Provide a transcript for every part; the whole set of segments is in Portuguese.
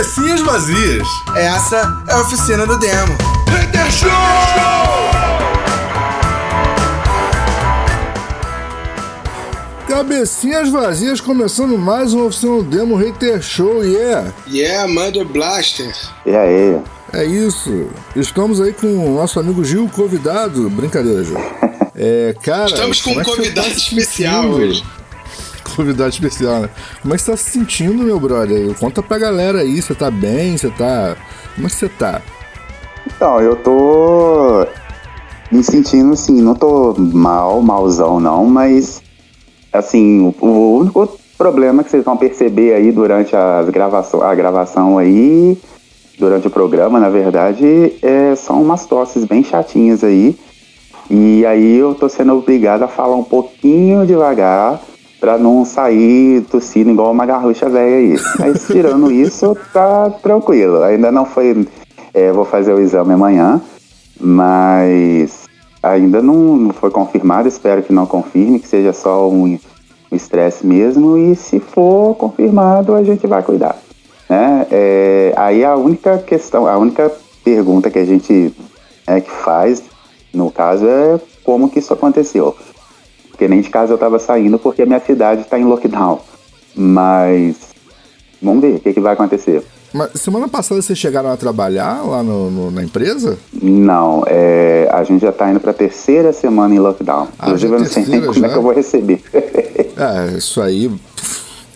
Cabecinhas vazias. Essa é a oficina do demo. Hater Show! Cabecinhas vazias começando mais uma oficina do demo Hater Show, yeah! Yeah, Mother Blaster. E aí? É isso. Estamos aí com o nosso amigo Gil, convidado. Brincadeira, Gil. É, cara. Estamos com um é convidado tá se especial hoje. Convidado especial, né? Como é que você tá se sentindo, meu brother? Conta pra galera aí, você tá bem? Você tá. Como é que você tá? Então, eu tô me sentindo assim, não tô mal, malzão não, mas assim, o, único problema que vocês vão perceber aí durante as gravação, a gravação aí, durante o programa, na verdade, é, são umas tosses bem chatinhas aí. E aí eu tô sendo obrigado a falar um pouquinho devagar pra não sair tossindo igual uma garrucha velha aí. Mas tirando isso, tá tranquilo. Ainda não foi. é, vou fazer o exame amanhã, mas ainda não, não foi confirmado. Espero que não confirme, que seja só um um estresse mesmo. E se for confirmado, a gente vai cuidar. Né? É, aí a única questão, a única pergunta que a gente é, que faz, no caso, é como que isso aconteceu. Porque nem de casa eu estava saindo porque a minha cidade está em lockdown. Mas vamos ver o que, que vai acontecer. Mas semana passada vocês chegaram a trabalhar lá no- no- na empresa? Não, é, a gente já está indo para a terceira semana em lockdown. Ah, Inclusive, já eu não sei nem como é já? que eu vou receber. É, isso aí,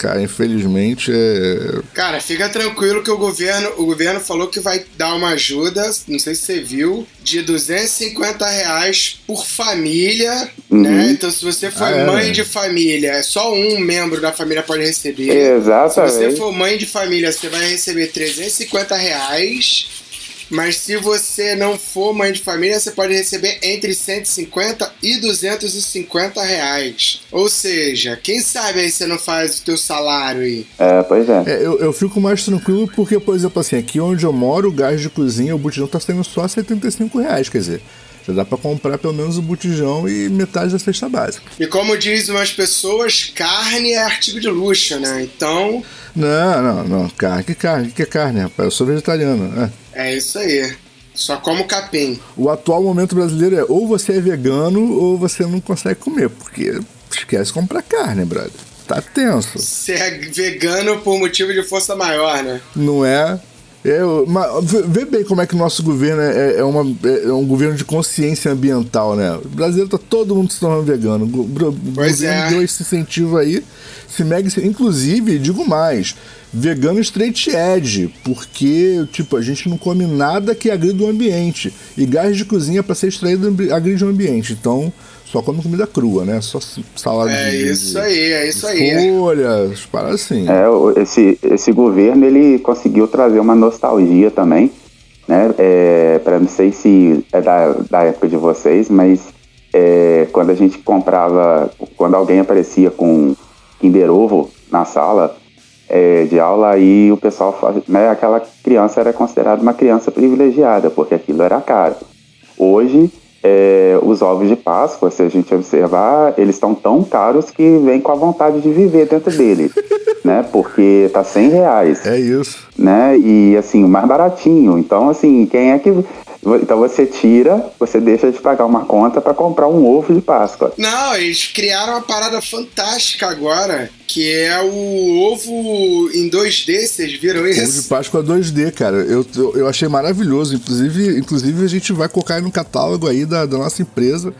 cara, infelizmente é. Cara, fica tranquilo que o governo, o governo falou que vai dar uma ajuda, não sei se você viu, de 250 reais por família, né? Então se você for Ah, é? mãe de família, é só um membro da família pode receber. Se Exatamente. você for mãe de família, você vai receber 350 reais. Mas se você não for mãe de família, você pode receber entre 150 e 250 reais. Ou seja, quem sabe aí você não faz o teu salário aí. É, pois é. É, eu, eu fico mais tranquilo porque, por exemplo, assim, aqui onde eu moro, o gás de cozinha, o botijão tá saindo só 75 reais, quer dizer, já dá pra comprar pelo menos o botijão e metade da cesta básica. E como dizem umas pessoas, carne é artigo de luxo, né? Então, Não, não, não, carne, que carne, que é carne, rapaz? Eu sou vegetariano. é. é isso aí. Só como capim. O atual momento brasileiro é ou você é vegano ou você não consegue comer, porque esquece de comprar carne, brother. Tá tenso. Você é vegano por motivo de força maior, né? Não é? Eu, mas vê- bem como é que o nosso governo é, é, uma, é um governo de consciência ambiental, né? O brasileiro tá todo mundo se tornando vegano. O Pois governo é. deu esse incentivo aí. Se mega, inclusive, digo mais, vegano straight edge, porque, tipo, a gente não come nada que agride o ambiente. E gás de cozinha para ser extraído agride o ambiente. Então, só come comida crua, né? Só salada É de, isso de- aí, é isso aí. folhas, paradas assim. É, esse, esse governo ele conseguiu trazer uma nostalgia também, né? É, para não sei se é da, da época de vocês, mas é, quando a gente comprava, quando alguém aparecia com Kinder Ovo na sala é, de aula, aí o pessoal, né? Aquela criança era considerada uma criança privilegiada, porque aquilo era caro. Hoje, é, os ovos de Páscoa, se a gente observar, eles estão tão caros que vem com a vontade de viver dentro deles, né? Porque tá 100 reais, É isso. né? E assim, o mais baratinho. Então, assim, quem é que. Então você tira, você deixa de pagar uma conta para comprar um ovo de Páscoa. Não, eles criaram uma parada fantástica agora, que é o ovo em 2D, vocês viram Ovo de isso? Páscoa 2D, cara. Eu, eu, eu achei maravilhoso. Inclusive, inclusive, a gente vai colocar aí no catálogo aí da, da nossa empresa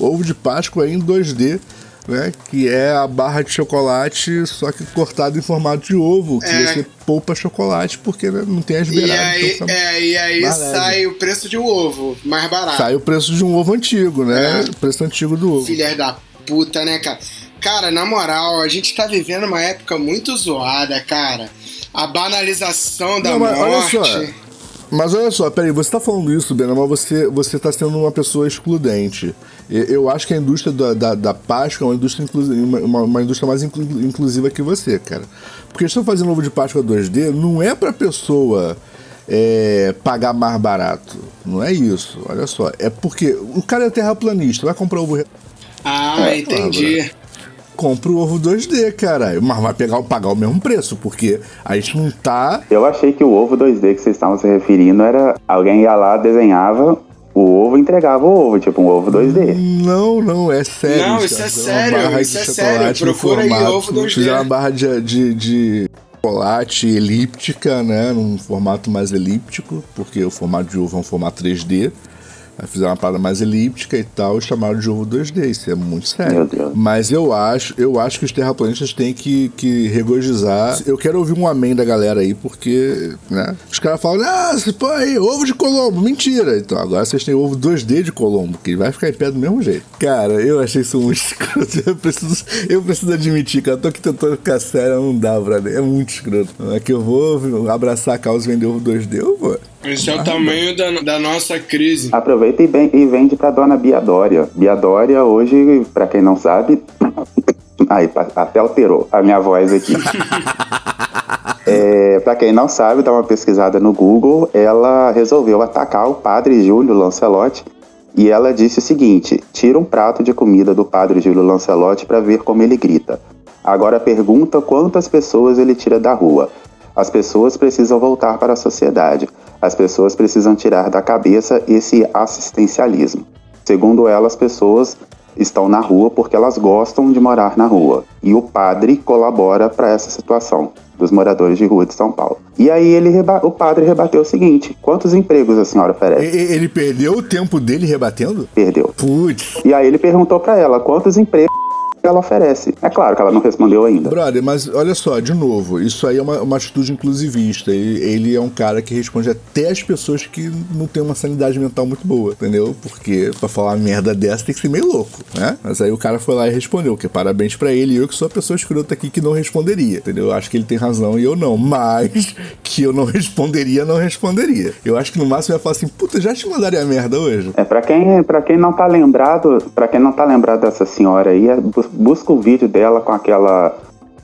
ovo de Páscoa aí em 2D, né? Que é a barra de chocolate, só que cortado em formato de ovo, que É. você poupa chocolate porque né, não tem as E beiradas. aí, então é, e aí sai o preço de um ovo, mais barato. Sai o preço de um ovo antigo, né? É. O preço antigo do ovo. Filha da puta, né, cara? Cara, na moral, a gente tá vivendo uma época muito zoada, cara. A banalização da Não, mas olha morte. só. Mas olha só, peraí, você tá falando isso, Bena, mas você, você tá sendo uma pessoa excludente. Eu acho que a indústria da, da, da Páscoa é uma indústria, uma, uma- indústria mais inclu- inclusiva que você, cara. Porque estão fazendo ovo de Páscoa 2D, não é pra pessoa é, pagar mais barato. Não é isso, olha só. É porque o cara é terraplanista, vai comprar ovo. Ah, É, entendi. Compra o ovo 2D, cara. Mas vai pegar, pagar o mesmo preço, porque a gente não tá. Eu achei que o ovo 2D que vocês estavam se referindo era alguém ia lá, desenhava o ovo e entregava o ovo, tipo um ovo 2D. Não, não, é sério. Não, isso cara. é Fizeram uma sério, barra isso de é chocolate sério. no Procura aí, formato- ovo 2D. Fizeram uma barra de, de, de chocolate elíptica, né? Num formato mais elíptico, porque o formato de ovo é um formato 3D. Aí fizeram uma parada mais elíptica e tal, e chamaram de ovo 2D. Isso é muito sério. Meu Deus. Mas eu acho, eu acho que os terraplanistas têm que, que regozijar. Eu quero ouvir um amém da galera aí, porque, né? Os caras falam, ah, se pô aí, ovo de Colombo. Mentira. Então agora vocês têm ovo 2D de Colombo, que vai ficar em pé do mesmo jeito. Cara, eu achei isso muito escroto. Eu preciso, eu preciso admitir, cara. Eu tô aqui tentando ficar sério, não dá, brother. É muito escroto. É que eu vou abraçar a causa e vender ovo 2D, eu vou. Esse é o tamanho da, da nossa crise. Aproveita e, bem- e vende pra dona Bia Dória. Bia Dória, hoje, pra quem não sabe. Aí, até alterou a minha voz aqui. É, pra quem não sabe, dá uma pesquisada no Google. Ela resolveu atacar o padre Júlio Lancelotti. E ela disse o seguinte: tira um prato de comida do padre Júlio Lancelotti pra ver como ele grita. Agora pergunta quantas pessoas ele tira da rua. As pessoas precisam voltar para a sociedade. As pessoas precisam tirar da cabeça esse assistencialismo. Segundo ela, as pessoas estão na rua porque elas gostam de morar na rua. E o padre colabora para essa situação dos moradores de rua de São Paulo. E aí ele o padre rebateu o seguinte: quantos empregos a senhora oferece? Ele perdeu o tempo dele rebatendo? Perdeu. Putz. E aí ele perguntou para ela quantos empregos ela oferece. É claro que ela não respondeu ainda. Brother, mas olha só, de novo, isso aí é uma, uma atitude inclusivista. Ele, ele é um cara que responde até as pessoas que não têm uma sanidade mental muito boa, entendeu? Porque pra falar uma merda dessa tem que ser meio louco, né? Mas aí o cara foi lá e respondeu, que parabéns pra ele. E eu que sou a pessoa escrota aqui que não responderia, entendeu? Eu acho que ele tem razão e eu não. Mas que eu não responderia, não responderia. Eu acho que no máximo eu ia falar assim, puta, já te mandaria merda hoje? É, para quem, pra quem não tá lembrado, para quem não tá lembrado dessa senhora aí, é, busca o vídeo dela com aquela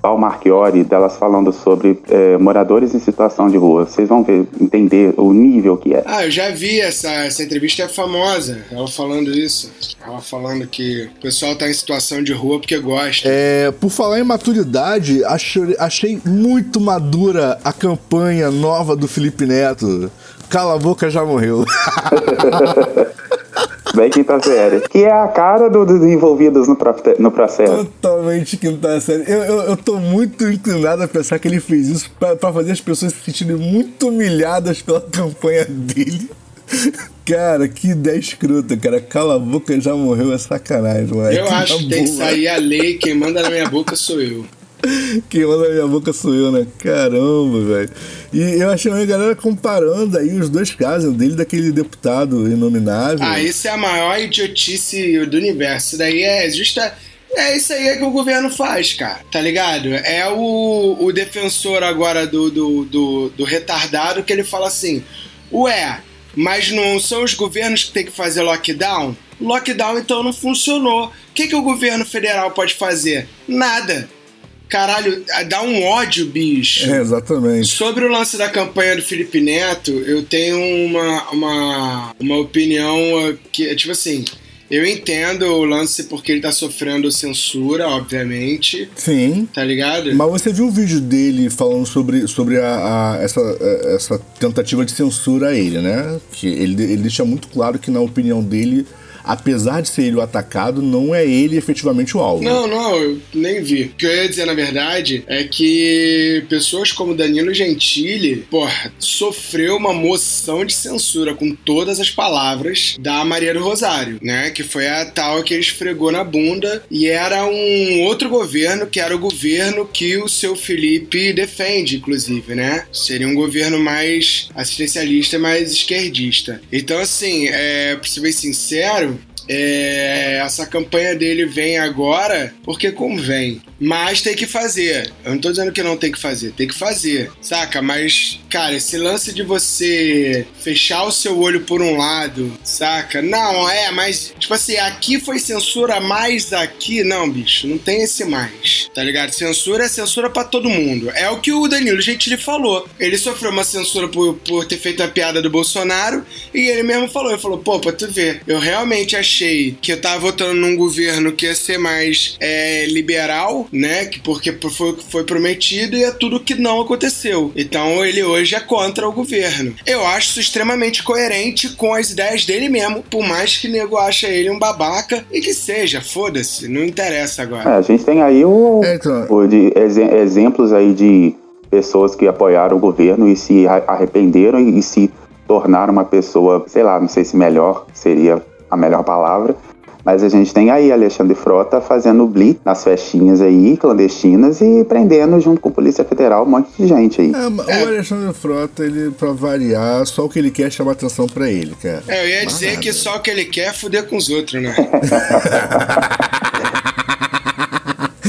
Val Marchiori, delas falando sobre é, moradores em situação de rua. Vocês vão ver, entender o nível que é. Ah, eu já vi essa, essa entrevista, é famosa. Ela falando isso. Ela falando que o pessoal tá em situação de rua porque gosta. É, por falar em maturidade, achei, achei muito madura a campanha nova do Felipe Neto. Cala a boca, já morreu. Bem quinta série. Que é a cara do- dos envolvidos no, no processo. Totalmente quinta série. Eu, eu, eu tô muito inclinado a pensar que ele fez isso pra, pra fazer as pessoas se sentirem muito humilhadas pela campanha dele. Cara, que ideia escrota, cara. Cala a boca, já morreu, é sacanagem, moleque. Eu acho que tem que sair a lei, quem manda na minha boca sou eu. Quem manda na minha boca sou eu, né? Caramba, velho. E eu achei a galera comparando aí os dois casos, o dele daquele deputado inominável. Ah, isso é a maior idiotice do universo. Isso daí é justa. É isso aí que o governo faz, cara. Tá ligado? É o, o defensor agora do, do, do, do retardado que ele fala assim: Ué, mas não são os governos que tem que fazer lockdown? Lockdown então não funcionou. O que, que o governo federal pode fazer? Nada. Caralho, dá um ódio, bicho. É, exatamente. Sobre o lance da campanha do Felipe Neto, eu tenho uma, uma, uma opinião que, tipo assim, eu entendo o lance porque ele tá sofrendo censura, obviamente, Sim. tá ligado? Mas você viu o vídeo dele falando sobre, sobre a, a- essa, a- essa tentativa de censura a ele, né? Que ele, ele deixa muito claro que, na opinião dele, apesar de ser ele o atacado, não é ele efetivamente o alvo. Não, não, eu nem vi. O que eu ia dizer, na verdade, é que pessoas como Danilo Gentili, porra, sofreu uma moção de censura com todas as palavras da Maria do Rosário, né? Que foi a tal que ele esfregou na bunda e era um outro governo, que era o governo que o seu Felipe defende, inclusive, né? Seria um governo mais assistencialista, mais esquerdista. Então, assim, é, pra ser bem sincero, é, essa campanha dele vem agora porque convém. Mas tem que fazer. Eu não tô dizendo que não tem que fazer, tem que fazer, saca? Mas, cara, esse lance de você fechar o seu olho por um lado, saca? Não, é, mas, tipo assim, aqui foi censura, mais aqui, não, bicho, não tem esse mais. Tá ligado? Censura é censura pra todo mundo. É o que o Danilo Gentili falou. Ele sofreu uma censura por, por ter feito a piada do Bolsonaro e ele mesmo falou, ele falou, pô, pra tu ver, eu realmente achei que eu tava votando num governo que ia ser mais é, liberal, né? Que porque foi, foi prometido e é tudo que não aconteceu. Então ele hoje é contra o governo. Eu acho isso extremamente coerente com as ideias dele mesmo, por mais que nego ache ele um babaca e que seja, foda-se, não interessa agora. É, a gente tem aí o, É, então- o de exe- exemplos aí de pessoas que apoiaram o governo e se arrependeram e, e se tornaram uma pessoa, sei lá, não sei se melhor seria a melhor palavra, mas a gente tem aí Alexandre Frota fazendo blitz nas festinhas aí, clandestinas, e prendendo junto com a Polícia Federal um monte de gente aí. É, mas o Alexandre Frota, ele, pra variar, só o que ele quer é chamar atenção pra ele, cara. É, eu ia Mais dizer nada. que só o que ele quer é fuder com os outros, né?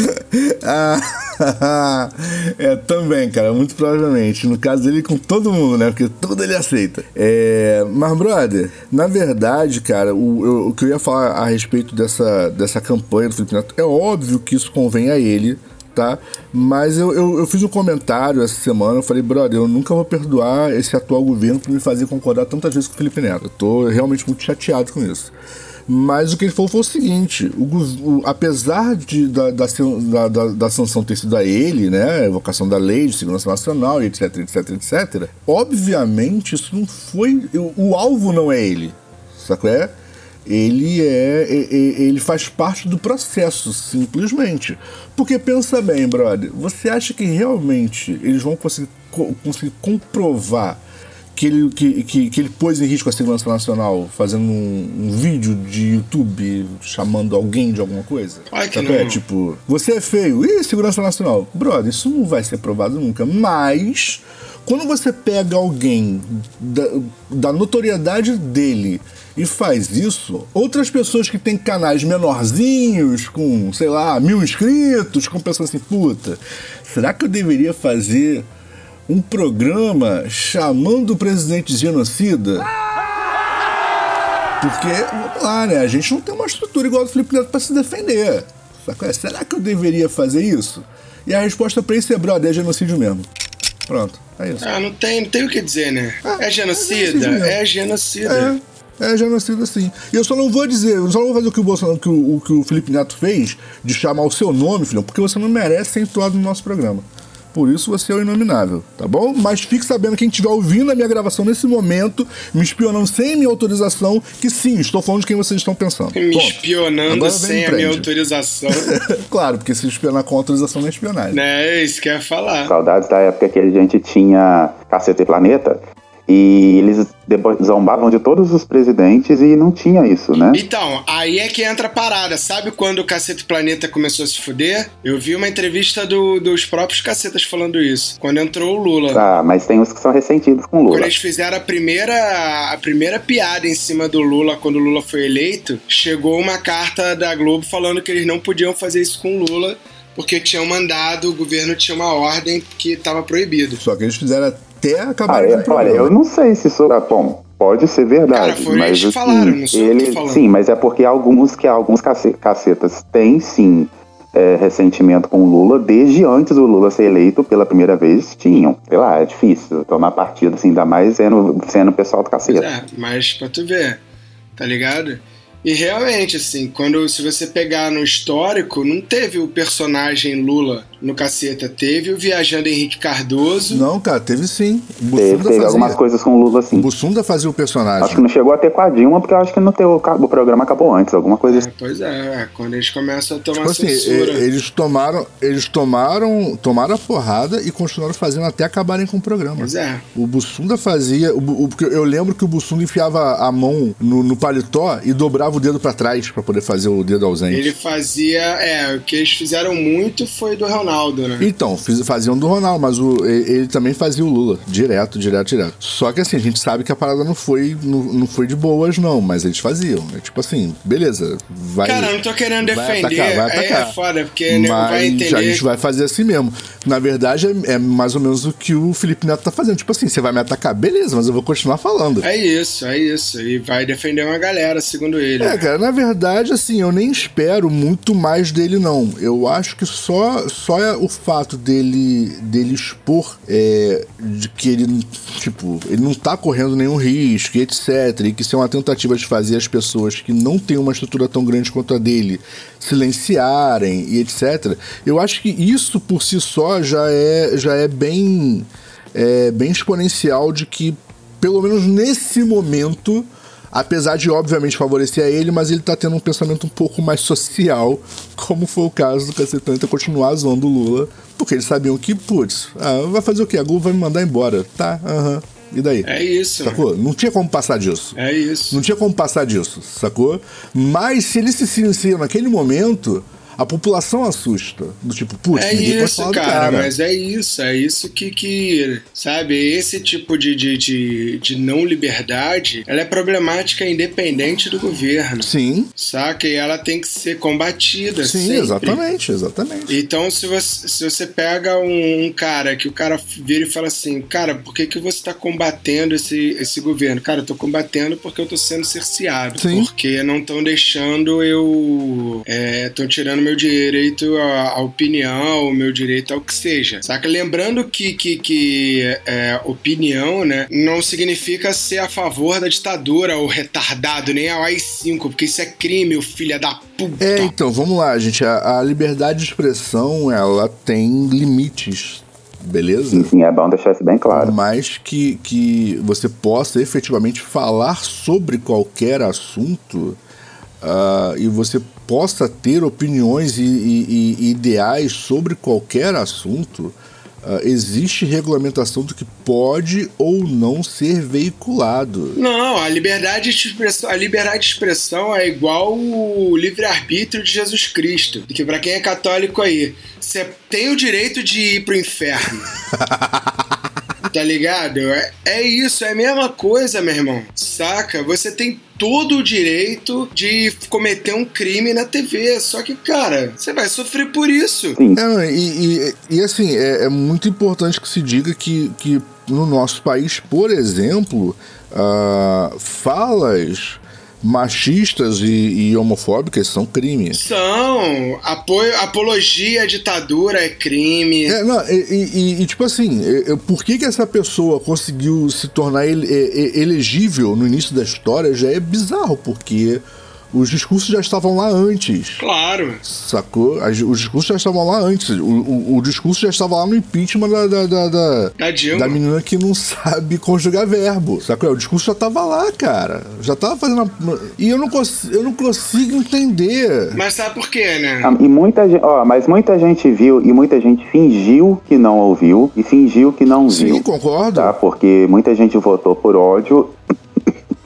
Ah, é, também, cara, muito provavelmente. No caso dele, com todo mundo, né? Porque tudo ele aceita. É, mas, brother, na verdade, cara, o, o que eu ia falar a respeito dessa, dessa campanha do Felipe Neto, é óbvio que isso convém a ele, tá? Mas eu, eu, eu fiz um comentário essa semana, eu falei, brother, eu nunca vou perdoar esse atual governo por me fazer concordar tantas vezes com o Felipe Neto. Eu tô realmente muito chateado com isso. Mas o que ele falou foi o seguinte: o, o- apesar de, da, da, da, da- sanção ter sido a ele, né? A evocação da lei de segurança nacional, etc, etc, etc. Obviamente, isso não foi. O, o alvo não é ele. Sacou? É? Ele é. Ele faz parte do processo, simplesmente. Porque pensa bem, brother, você acha que realmente eles vão conseguir, co- conseguir comprovar que ele, que, que, que ele pôs em risco a segurança nacional fazendo um, um vídeo de YouTube chamando alguém de alguma coisa? Ai, que? É, tipo, você é feio, ih, segurança nacional. Brother, isso não vai ser provado nunca. Mas, quando você pega alguém da, da notoriedade dele e faz isso, outras pessoas que têm canais menorzinhos, com, sei lá, mil inscritos, ficam pensando assim, puta, será que eu deveria fazer um programa chamando o presidente de genocida? Porque, vamos lá, né? A gente não tem uma estrutura igual a do Felipe Neto pra se defender. Será que eu deveria fazer isso? E a resposta pra isso é, brother, é genocídio mesmo. Pronto, é isso. Ah, não tem, não tem o que dizer, né? É genocida? genocídio mesmo. É genocida. É, é genocida sim. E eu só não vou dizer, eu só não vou fazer o que o, Bolsonaro, que o, o que o Felipe Neto fez, de chamar o seu nome, filhão, porque você não merece ser entoado no nosso programa. Por isso você é o inominável, tá bom? Mas fique sabendo, quem estiver ouvindo a minha gravação nesse momento, me espionando sem minha autorização, que sim, estou falando de quem vocês estão pensando. Me Ponto. espionando Agora sem a minha autorização. claro, porque se espionar com autorização não é espionagem. né? É isso que eu ia falar. Saudades da época que a gente tinha Caceta e Planeta e eles zombavam de todos os presidentes e não tinha isso, né? Então, aí é que entra a parada. Sabe quando o Cacete Planeta começou a se fuder? Eu vi uma entrevista do- dos próprios cacetas falando isso. Quando entrou o Lula. Ah, mas tem uns que são ressentidos com Quando Lula. eles fizeram a primeira, a primeira piada em cima do Lula, quando o Lula foi eleito, chegou uma carta da Globo falando que eles não podiam fazer isso com o Lula, porque tinham mandado, o governo tinha uma ordem que estava proibido. Só que eles fizeram até acabar Ah, é, olha, eu não sei se isso. ah, Bom, pode ser verdade. Cara, foi mas eles que assim, falaram, ele. Sim, mas é porque alguns que alguns cace- cacetas têm sim é, ressentimento com o Lula desde antes do Lula ser eleito pela primeira vez. Tinham. Sei lá, é difícil tomar partido assim, ainda mais sendo, sendo o pessoal do cacete. É, mas pra tu ver, tá ligado? E realmente, assim, quando se você pegar no histórico, não teve o personagem Lula no caceta, teve o viajando Henrique Cardoso. Não, cara, teve sim. O Teve, Bussunda teve algumas fazia. coisas com o Lula assim. O Bussunda fazia o personagem. Acho que não chegou a ter com a Dilma, porque eu acho que não teve, o programa acabou antes, alguma coisa assim. É, pois é, é, quando eles começam a tomar Tipo assim, censura. eles tomaram, eles tomaram, tomaram a porrada e continuaram fazendo até acabarem com o programa. Pois é. O Bussunda fazia, o, eu lembro que o Bussunda enfiava a mão no, no paletó e dobrava o dedo pra trás pra poder fazer o dedo ausente. Ele fazia. É, o que eles fizeram muito foi do Real Ronaldo, né? Então, fiz- faziam do Ronaldo, mas o, e- ele também fazia o Lula, direto, direto, direto. Só que assim, a gente sabe que a parada não foi, não, não foi de boas, não, mas eles faziam. É tipo assim, beleza, vai. Cara, eu não tô querendo vai defender, atacar, vai é- atacar. é foda, porque mas vai entender- a gente vai fazer assim mesmo. Na verdade, é, é mais ou menos o que o Felipe Neto tá fazendo. Tipo assim, você vai me atacar, beleza, mas eu vou continuar falando. É isso, é isso. E vai defender uma galera, segundo ele. É, cara, na verdade, assim, eu nem espero muito mais dele, não. Eu acho que só, só é o fato dele, dele expor é, de que ele, tipo, ele não tá correndo nenhum risco, etc. E que isso é uma tentativa de fazer as pessoas que não têm uma estrutura tão grande quanto a dele silenciarem e etc. Eu acho que isso por si só já é, já é bem, é, bem exponencial de que, pelo menos nesse momento, apesar de obviamente favorecer a ele, mas ele tá tendo um pensamento um pouco mais social, como foi o caso do Cacetante continuar zoando o Lula, porque eles sabiam que, putz, ah, vai fazer o quê? A Globo vai me mandar embora. Tá, aham. E daí? É isso. Sacou? Não tinha como passar disso. É isso. Não tinha como passar disso, sacou? Mas se ele se silencia naquele momento, a população assusta. Do tipo, putz, É isso, cara, cara. mas é isso, é isso que, que sabe, esse tipo de, de, de, de não liberdade, ela é problemática independente do governo, Sim, saca? E ela tem que ser combatida sim, sempre. exatamente, exatamente. Então, se você, se você pega um, um cara que o cara vira e fala assim, cara, por que, que você está combatendo esse, esse governo? Cara, eu tô combatendo porque eu tô sendo cerceado. Sim. Porque não estão deixando eu. Estão tirando meu direito à, à opinião, o meu direito ao que seja. Saca? Lembrando que, que, que é, opinião, né, não significa ser a favor da ditadura ou retardado, nem ao AI-5, porque isso é crime, o filho da puta. É, então, vamos lá, gente. A, a liberdade de expressão, ela tem limites, beleza? Sim, sim, é bom deixar isso bem claro. Mas que, que você possa efetivamente falar sobre qualquer assunto ah, e você possa ter opiniões e, e- e ideais sobre qualquer assunto, ah, existe regulamentação do que pode ou não ser veiculado. Não, a liberdade de expressão, a liberdade de expressão é igual o livre-arbítrio de Jesus Cristo. Que pra quem é católico aí, você tem o direito de ir pro inferno. tá ligado? É, é isso, é a mesma coisa, meu irmão. Saca? Você tem todo o direito de cometer um crime na TV. Só que, cara, você vai sofrer por isso. É, e, e- e, assim, é, é muito importante que se diga que, que no nosso país, por exemplo, ah, falas machistas e, e homofóbicas são crime. São. Apoio, apologia à ditadura é crime. É, não, e, e- e- tipo assim, por que, que essa pessoa conseguiu se tornar ele- elegível no início da história já é bizarro, porque os discursos já estavam lá antes. Claro. Sacou? As- Os discursos já estavam lá antes. O, o- o discurso já estava lá no impeachment da, da, da, da, Da Dilma. da menina que não sabe conjugar verbo. Sacou? O discurso já tava lá, cara. Já tava fazendo. a- E eu não, cons- eu não consigo entender. Mas sabe por quê, né? Ah, E muita gente, ó, mas muita gente viu e muita gente fingiu que não ouviu e fingiu que não Sim, viu. concordo. Tá? Porque muita gente votou por ódio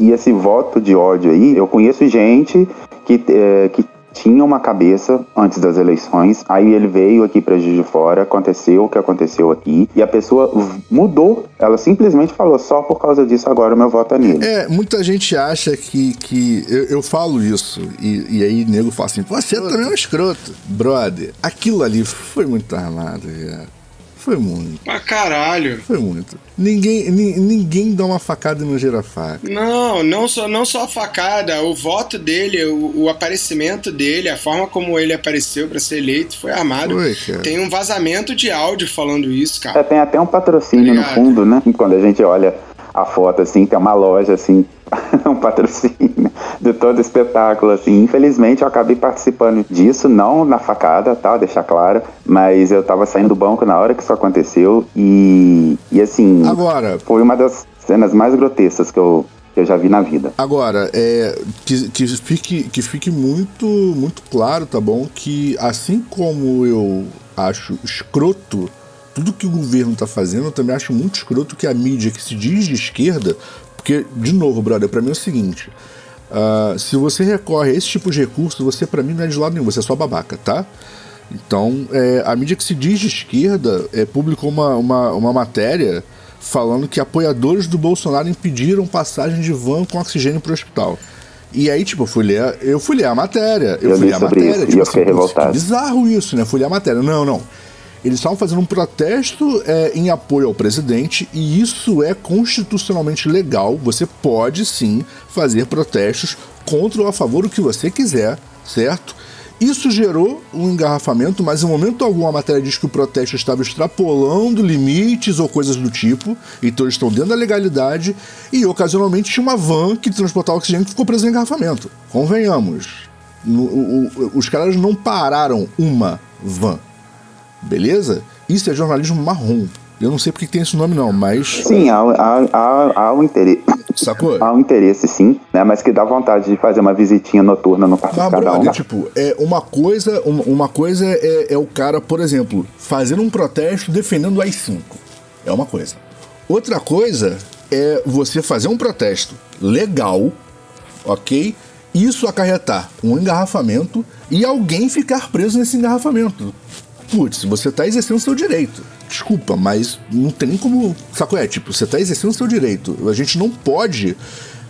e esse voto de ódio aí, eu conheço gente que, é, que tinha uma cabeça antes das eleições, aí ele veio aqui pra Juiz de Fora, aconteceu o que aconteceu aqui, e a pessoa mudou, ela simplesmente falou, só por causa disso agora o meu voto é nele. É, muita gente acha que. que eu, eu falo isso, e, e aí nego fala assim: você também é um escroto. Brother, aquilo ali foi muito armado. Foi muito, Pra caralho. foi muito. Ninguém, ni- ninguém dá uma facada e não gira faca. Não, não só, não só a facada, o voto dele, o, o aparecimento dele, a forma como ele apareceu pra ser eleito foi armado. Foi, cara. Tem um vazamento de áudio falando isso, É, cara. tem até um patrocínio no fundo, né? Quando a gente olha a foto assim, tem uma loja assim, um patrocínio de todo o espetáculo assim. Infelizmente eu acabei participando disso, não na facada, tá? Deixar claro, mas eu tava saindo do banco na hora que isso aconteceu e, e assim, Agora, foi uma das cenas mais grotescas que eu, que eu já vi na vida. Agora, é, que, que, fique, que fique muito, muito claro, tá bom? Que assim como eu acho escroto tudo que o governo tá fazendo, eu também acho muito escroto que a mídia que se diz de esquerda. Porque, de novo, brother, pra mim é o seguinte. ah, se você recorre a esse tipo de recurso, você pra mim não é de lado nenhum, você é só babaca, tá? Então, é, a mídia que se diz de esquerda é, publicou uma, uma, uma matéria falando que apoiadores do Bolsonaro impediram passagem de van com oxigênio para o hospital. E aí, tipo, eu fui ler, eu fui ler a matéria. Eu, Eu fui li ler a matéria. isso e tipo eu fiquei assim, revoltado. bizarro isso, né? Fui ler a matéria. Não, não. Eles estavam fazendo um protesto é, em apoio ao presidente e isso é constitucionalmente legal. Você pode sim fazer protestos contra ou a favor do que você quiser, certo? Isso gerou um engarrafamento, mas em momento algum a matéria diz que o protesto estava extrapolando limites ou coisas do tipo, então eles estão dentro da legalidade e ocasionalmente tinha uma van que transportava oxigênio que ficou preso no engarrafamento. Convenhamos, no- o- o- os caras não pararam uma van, beleza? Isso é jornalismo marrom. Eu não sei porque que tem esse nome não, mas Sim, há, há, há, há um interesse. sacou? Há um interesse, sim, né? Mas que dá vontade de fazer uma visitinha noturna no quarto Mas, cada um. brother, tipo, é uma coisa, uma, uma coisa é, é o cara, por exemplo, fazendo um protesto defendendo o AI-5. É uma coisa. Outra coisa é você fazer um protesto legal, ok? Isso acarretar um engarrafamento e alguém ficar preso nesse engarrafamento. Putz, você tá exercendo seu direito. Desculpa, mas não tem nem como. Saco é? Tipo, você tá exercendo seu direito. A gente não pode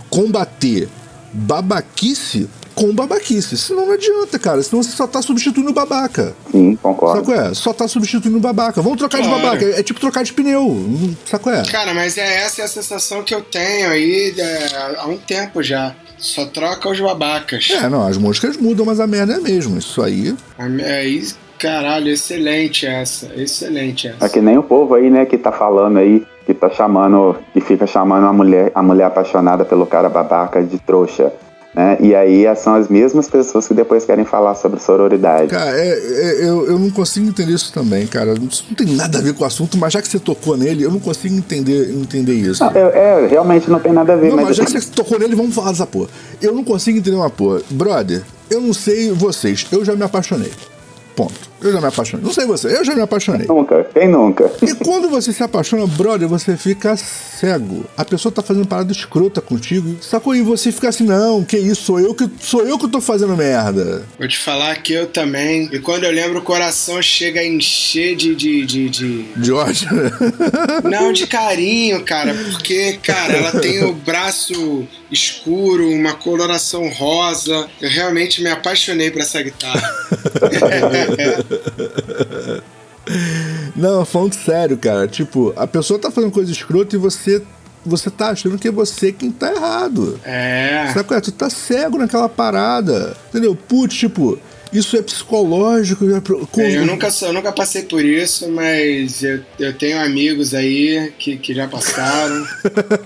combater babaquice com babaquice. Senão não adianta, cara. Senão você só tá substituindo o babaca. Sim, concordo. Saco é? Só tá substituindo o babaca. Vamos trocar Claro. de babaca. É tipo trocar de pneu. Saco é? Cara, mas é essa é a sensação que eu tenho aí é, há um tempo já. Só troca os babacas. É, não, as moscas mudam, mas a merda é a mesma. Isso aí. É isso, caralho, excelente essa. Excelente essa. É que nem o povo aí, né, que tá falando aí, que tá chamando, que fica chamando a mulher, a mulher apaixonada pelo cara babaca de trouxa. Né? E aí são as mesmas pessoas que depois querem falar sobre sororidade. Cara, é, é- eu, eu não consigo entender isso também, cara. Isso não tem nada a ver com o assunto, mas já que você tocou nele, eu não consigo entender, entender isso. Não, é, é, realmente não tem nada a ver, Não, mas, mas já que você tocou nele, vamos falar dessa porra. Eu não consigo entender uma porra. Brother, eu não sei vocês, eu já me apaixonei. Ponto. Eu já me apaixonei. Não sei você, eu já me apaixonei. nunca, quem nunca? E quando você se apaixona, brother, você fica cego. A pessoa tá fazendo parada escrota contigo, sacou? E você fica assim, não, que isso, sou eu que, sou eu que tô fazendo merda. Vou te falar que eu também. E quando eu lembro, o coração chega a encher de. de, de, de- De ódio. Não, de carinho, cara. Porque, cara, ela tem o braço escuro, uma coloração rosa. Eu realmente me apaixonei por essa guitarra. Não, falando sério, cara. Tipo, a pessoa tá fazendo coisa escrota e você. Você tá achando que é você quem tá errado. É. Sabe qual é? Tu tá cego naquela parada. Entendeu? Putz, tipo, isso é psicológico. é pro- com- Eu nunca, eu nunca passei por isso, mas eu, eu tenho amigos aí que, que já passaram.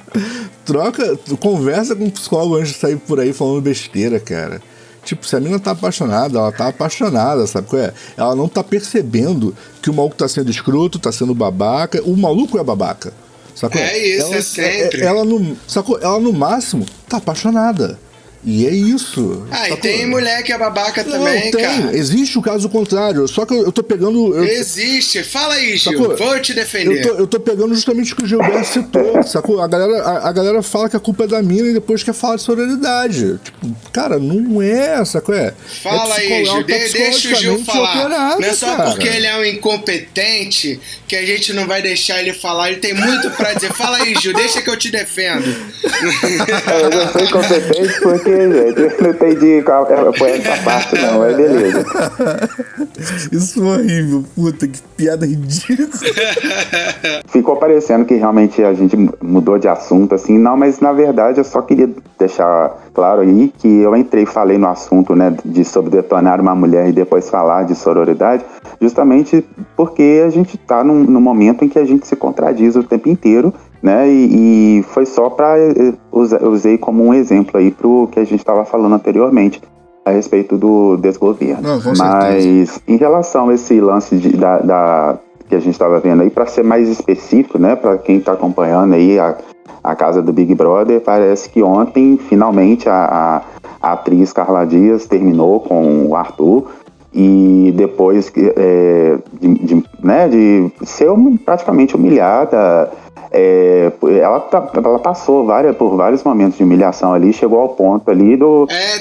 Troca, conversa com um psicólogo antes de sair por aí falando besteira, cara. Tipo, se a menina tá apaixonada, ela tá apaixonada, sabe qual é? Ela não tá percebendo que o maluco tá sendo escroto, tá sendo babaca. O maluco é babaca. Sacou? É isso, ela, é sempre. Ela no, sacou? Ela no máximo tá apaixonada. E é isso. Ah, e tem mulher que é babaca Não, também, tem. cara. Existe o caso contrário. Só que eu, eu tô pegando. eu- Existe. Fala aí, Gil. Sacou? Vou te defender. Eu tô, eu tô pegando justamente o que o Gilberto citou, sacou? A galera, a, a galera fala que a culpa é da mina e depois quer falar de sororidade. Tipo, cara, não é, sacou? É, Fala é aí, Gil. tá De- deixa o Gil falar. não é só cara. porque ele é um incompetente que a gente não vai deixar ele falar. Ele tem muito pra dizer. Fala aí, Gil. Deixa que eu te defendo. Eu não sou incompetente porque, gente, não entendi qual é foi essa parte, não, mas beleza. Isso é horrível, puta, que piada ridícula. Ficou parecendo que realmente a gente mudou de assunto, assim, não, mas na verdade eu só queria deixar claro aí que eu entrei e falei no assunto, né, de sobre detonar uma mulher e depois falar de sororidade, justamente porque a gente tá num, num momento em que a gente se contradiz o tempo inteiro, né, e, e foi só para usei como um exemplo aí pro que a gente estava falando anteriormente a respeito do desgoverno. Não, Mas em relação a esse lance de- da, da- que a gente estava vendo aí, para ser mais específico, né, para quem está acompanhando aí a, a casa do Big Brother, parece que ontem finalmente a, a- a atriz Carla Dias terminou com o Arthur e depois é, de, de, né, de ser praticamente humilhada, é, ela, tá- ela passou várias, por vários momentos de humilhação ali, chegou ao ponto ali do. É,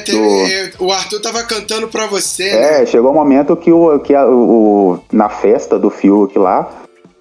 do- o Arthur tava cantando pra você, né? é, chegou o momento que, o, que a- o, na festa do Fiuk lá,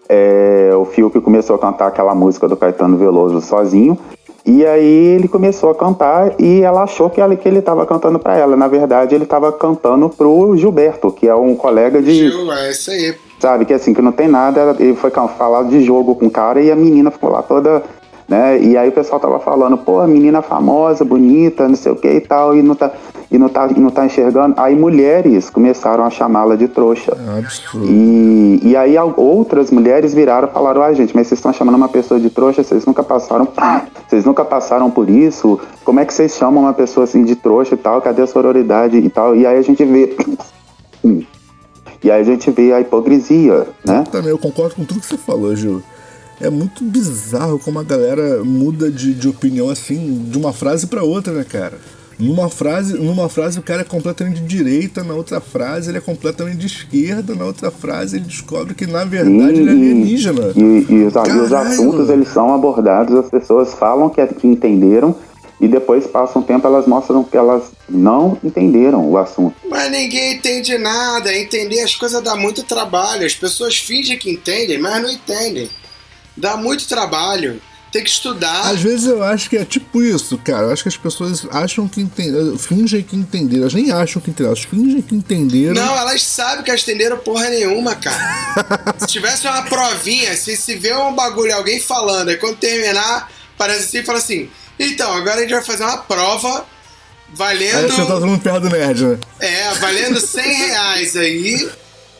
é, o Fiuk começou a cantar aquela música do Caetano Veloso sozinho. E aí ele começou a cantar e ela achou que, ela, que ele estava cantando para ela. Na verdade, ele estava cantando pro Gilberto, que é um colega de. Gil, é isso aí. Sabe, que assim, que não tem nada. Ele foi falar de jogo com o cara e a menina ficou lá toda. Né? E aí o pessoal tava falando, pô, menina famosa, bonita, não sei o que e tal, e não tá, e não tá, e não tá enxergando. Aí mulheres começaram a chamá-la de trouxa. É absurdo. E, e aí outras mulheres viraram e falaram, ah, gente, mas vocês estão chamando uma pessoa de trouxa, vocês nunca passaram. Vocês nunca passaram por isso? Como é que vocês chamam uma pessoa assim de trouxa e tal? Cadê a sororidade e tal? E aí a gente vê. E aí a gente vê a hipocrisia, né? Também eu concordo com tudo que você falou, Gil. É muito bizarro como a galera muda de, de opinião assim, de uma frase pra outra, né, cara? Numa frase, numa frase o cara é completamente de direita, na outra frase ele é completamente de esquerda, na outra frase ele descobre que na verdade ele é alienígena. E, e os, e os Caralho! assuntos eles são abordados, as pessoas falam que, que entenderam e depois passa um tempo elas mostram que elas não entenderam o assunto. Mas ninguém entende nada. Entender as coisas dá muito trabalho. As pessoas fingem que entendem, mas não entendem. Dá muito trabalho. Tem que estudar. Às vezes eu acho que é tipo isso, cara. Eu acho que as pessoas acham que entenderam, fingem que entenderam. Elas nem acham que entenderam, elas fingem que entenderam. Não, elas sabem que elas entenderam porra nenhuma, cara. se tivesse uma provinha, se, se vê um bagulho, alguém falando, aí quando terminar, parece assim e fala assim: então, agora a gente vai fazer uma prova Aí valendo. você tá todo mundo perto do nerd, né? É, valendo 100 reais aí.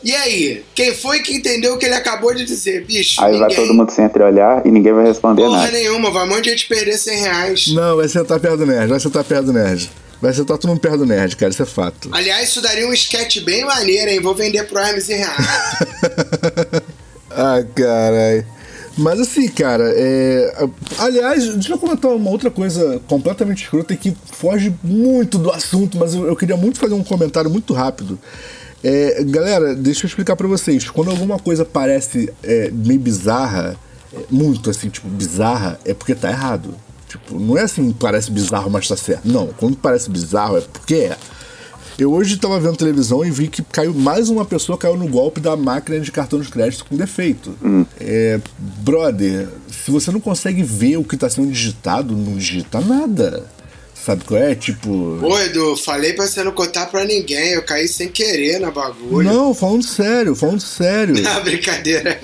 E aí? Quem foi que entendeu o que ele acabou de dizer? Bicho, Aí vai ninguém. todo mundo se entreolhar e ninguém vai responder Porra nada. nenhuma, vai um monte de gente perder 100 reais. Não, vai sentar perto do nerd, vai sentar perto do nerd. Vai sentar todo mundo perto do nerd, cara, isso é fato. Aliás, isso daria um sketch bem maneiro, hein? Vou vender pro Hermes e Renato. ah, caralho. Mas assim, cara, é. Aliás, deixa eu comentar uma outra coisa completamente escrota e que foge muito do assunto, mas eu, eu queria muito fazer um comentário muito rápido. É, galera, deixa eu explicar pra vocês. Quando alguma coisa parece é, meio bizarra, é, muito assim, tipo, bizarra, é porque tá errado. Tipo, não é assim, parece bizarro, mas tá certo. Não, quando parece bizarro é porque é. Eu hoje tava vendo televisão e vi que caiu mais uma pessoa caiu no golpe da máquina de cartão de crédito com defeito. É, brother, se você não consegue ver o que tá sendo digitado, não digita nada. Sabe qual é? Tipo. Pô, Edu, falei pra você não contar pra ninguém. Eu caí sem querer na bagulho. Não, falando sério, falando sério. Ah, brincadeira.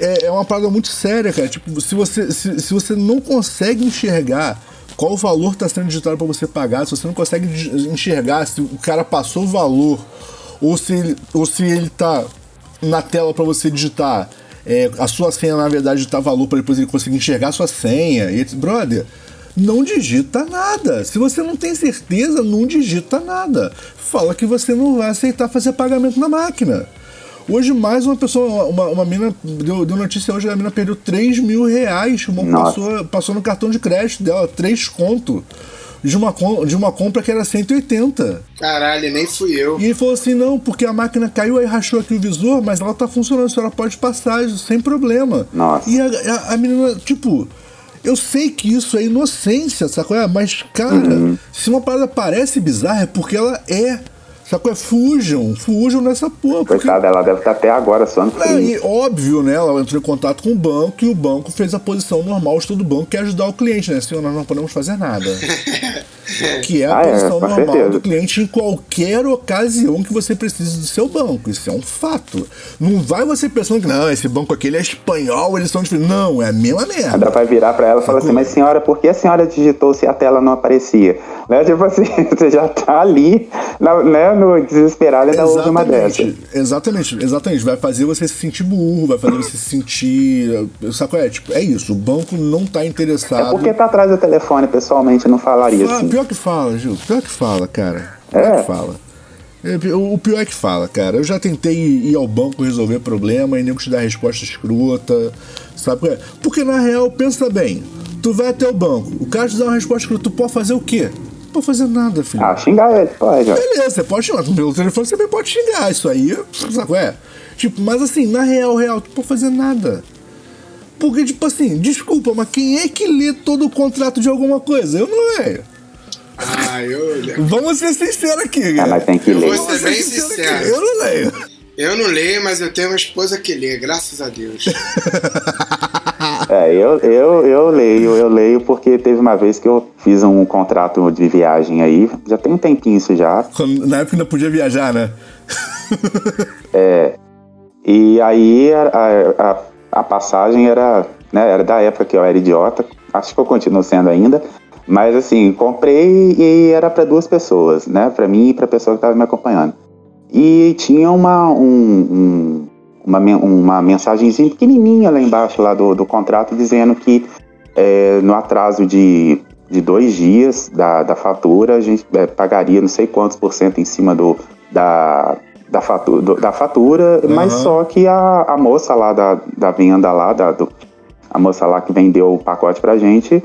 é, é uma parada muito séria, cara. Tipo, se você, se, se você não consegue enxergar qual o valor está sendo digitado para você pagar, se você não consegue enxergar se o cara passou o valor ou se ele, ou se ele tá na tela para você digitar é, a sua senha, na verdade, tá valor para depois ele conseguir enxergar a sua senha. E, brother, não digita nada. Se você não tem certeza, não digita nada. Fala que você não vai aceitar fazer pagamento na máquina. Hoje, mais uma pessoa, uma, uma mina, deu, deu notícia hoje, a mina perdeu 3 mil reais. Uma Nossa. passou, passou no cartão de crédito dela, 3 conto. De uma, de uma compra que era 180. Caralho, nem fui eu. E ele falou assim: não, porque a máquina caiu, aí rachou aqui o visor, mas ela tá funcionando, a senhora pode passar sem problema. Nossa. E a, a, a menina, tipo, eu sei que isso é inocência, sacou? É? Mas, cara, se uma parada parece bizarra, é porque ela é. Sacou? É fujam, fujam nessa porra. Porque Coitada, ela deve estar até agora suando é, e óbvio, né? Ela entrou em contato com o banco e o banco fez a posição normal de todo banco, que é ajudar o cliente, né? Senhor, nós não podemos fazer nada. que é a Ah, é, posição com normal certeza. do cliente em qualquer ocasião que você precise do seu banco. Isso é um fato. Não vai você pensando que, não, esse banco aqui ele é espanhol, eles são diferentes. Não, é a mesma merda. Ela vai virar pra ela e falar assim, mas senhora, por que a senhora digitou se a tela não aparecia? Né? Tipo assim, você já tá ali, na- né, no desesperado ainda ouve uma dessa. Exatamente, exatamente. Vai fazer você se sentir burro, vai fazer você se sentir. Sabe qual é? Tipo, é isso. O banco não tá interessado. É porque tá atrás do telefone, pessoalmente, não falaria Fala- assim. pior que fala, Gil. Pior que fala, cara. Pior É? que fala. É, O pior é que fala, cara. Eu já tentei ir ao banco resolver problema e nego te dá resposta escrota. Sabe qual é? Porque na real, pensa bem. Tu vai até o banco, o cara te dá uma resposta escrota, tu pode fazer o quê? Não pode fazer nada, filho. Ah, xingar ele, pode. Beleza, você pode xingar. Pelo telefone você pode xingar. Isso aí, sabe qual é? Tipo, mas assim, na real, real, tu pode fazer nada. Porque, tipo assim, desculpa, mas quem é que lê todo o contrato de alguma coisa? Eu não leio. Ah, eu. Vamos ser sinceros aqui, Ah, cara. mas tem que Eu ler. vou ser bem sincero aqui, sincero. Eu não leio. Eu não leio, mas eu tenho uma esposa que lê, graças a Deus. É, eu, eu, eu leio, eu leio porque teve uma vez que eu fiz um contrato de viagem aí, já tem um tempinho isso já, na época ainda podia viajar, né? E aí a, a, a- a passagem era, né, era da época que eu era idiota, acho que eu continuo sendo ainda, mas assim, comprei e era para duas pessoas, né, para mim e para a pessoa que estava me acompanhando. E tinha uma, um, um- uma, uma mensagenzinha pequenininha lá embaixo lá do, do contrato dizendo que é, no atraso de, de dois dias da, da fatura, a gente é, pagaria não sei quantos por cento em cima do, da, da fatura, do- da fatura mas Aham. só que a, a moça lá da, da venda lá, da, do- a moça lá que vendeu o pacote pra gente,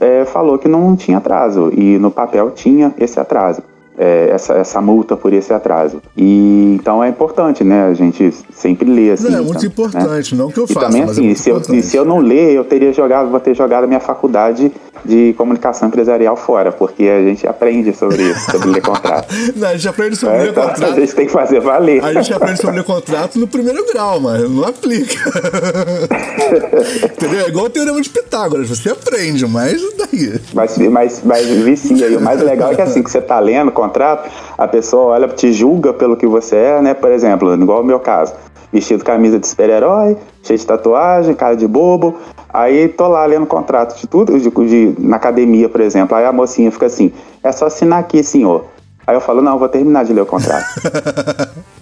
é, falou que não tinha atraso. E no papel tinha esse atraso. É, essa, essa multa por esse atraso. E então é importante, né? A gente sempre lê assim. Não, é muito então, né? importante, não que eu E faça, também, mas é assim, muito se eu, se eu não ler, eu teria jogado, vou ter jogado a minha faculdade de comunicação empresarial fora, porque a gente aprende sobre isso, sobre ler contrato. Não, a gente aprende sobre É, ler então, a contrato. gente tem que fazer valer. A gente aprende sobre ler contrato no primeiro grau, mas não aplica. Entendeu? É igual o teorema de Pitágoras, você aprende, mas daí. Mas, mas, mas vicia. E o mais legal é que assim, que você tá lendo contrato, a pessoa olha, te julga pelo que você é, né? Por exemplo, igual o meu caso. Vestido camisa de super-herói, cheio de tatuagem, cara de bobo. Aí tô lá lendo contrato de tudo, de, de- na academia, por exemplo. Aí a mocinha fica assim, é só assinar aqui, senhor. Aí eu falo, não, vou terminar de ler o contrato.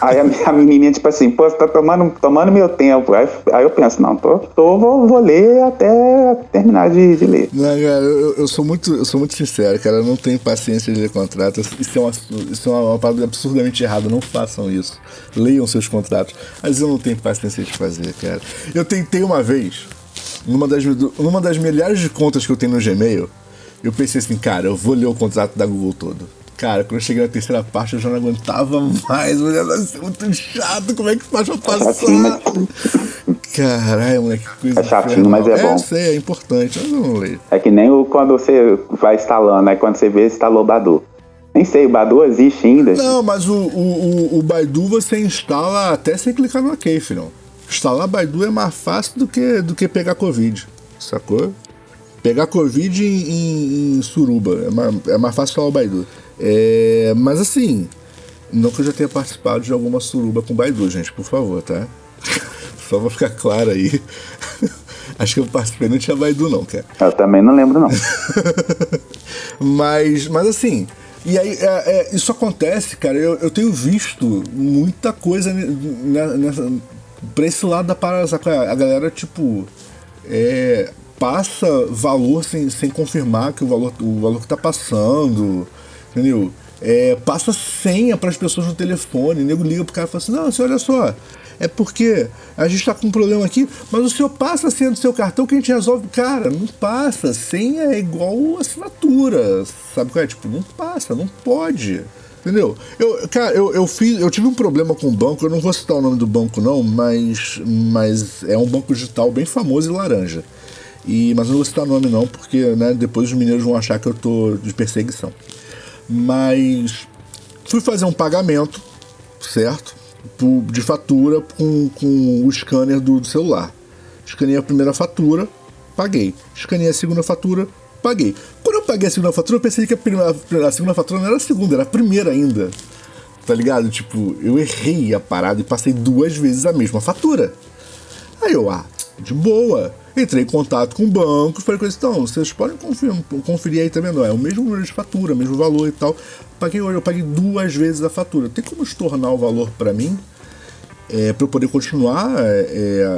Aí a, minha- menininha, tipo assim, pô, você tá tomando, tomando meu tempo. Aí, aí eu penso, não, tô, tô, vou, vou ler até terminar de, de ler. Não, cara, eu, eu sou muito, eu sou muito sincero, cara. Eu não tenho paciência de ler contrato. Isso é uma, isso é uma, uma parada absurdamente errada. Não façam isso. Leiam seus contratos. Mas eu não tenho paciência de fazer, cara. Eu tentei uma vez, numa das, numa das milhares de contas que eu tenho no Gmail, eu pensei assim, cara, eu vou ler o contrato da Google todo. Cara, quando eu cheguei na terceira parte, eu já não aguentava mais. Mulher, isso é muito chato. Como é que faz pra passar? chatinho, mas- Caralho, moleque, que coisa É chatinho, mas é infernal. bom. É, sei, é importante, mas eu não leio. É que nem o, quando você vai instalando, aí quando você vê, instalou o Badu. Nem sei, o Badu existe ainda. Não, mas o, o, o, o Baidu você instala até sem clicar no OK, filhão. Instalar Baidu é mais fácil do que, do que pegar Covid, sacou? Pegar Covid em, em- em suruba, é mais, é mais fácil instalar o Baidu. É, mas assim, não que eu já tenha participado de alguma suruba com Baidu, gente, por favor, tá? Só pra ficar claro aí. Acho que eu participei, não tinha Baidu não, cara. Eu também não lembro, não. Mas, mas assim, e aí é, é, isso acontece, cara. Eu, eu tenho visto muita coisa ne- ne- nessa, pra esse lado da parada? A galera, tipo, é, passa valor sem, sem confirmar que o valor, o valor que tá passando, entendeu? É, passa senha pras pessoas no telefone, o nego liga pro cara e fala assim: não, senhor, olha só. É porque a gente tá com um problema aqui, mas o senhor passa a senha do seu cartão que a gente resolve. Cara, não passa. Senha é igual assinatura. Sabe qual é? Tipo, não passa, não pode. Entendeu? Eu, cara, eu, eu, fiz, eu tive um problema com o banco, eu não vou citar o nome do banco, não, mas, mas é um banco digital bem famoso e laranja. E, mas eu não vou citar nome não, porque né, depois os mineiros vão achar que eu tô de perseguição. Mas fui fazer um pagamento, certo? De fatura com, com o scanner do, do celular. Escaneei a primeira fatura, paguei. Escaneei a segunda fatura, paguei. Quando eu paguei a segunda fatura, eu pensei que a, primeira, a segunda fatura não era a segunda, era a primeira ainda. Tá ligado? Tipo, eu errei a parada e passei duas vezes a mesma fatura. Aí eu, ah, de boa. Entrei em contato com o banco, falei com eles, então, vocês podem conferir, conferir aí também, não é o mesmo número de fatura, mesmo valor e tal. Paguei, olha, eu paguei duas vezes a fatura. Tem como estornar o valor pra mim? É, para eu poder continuar é,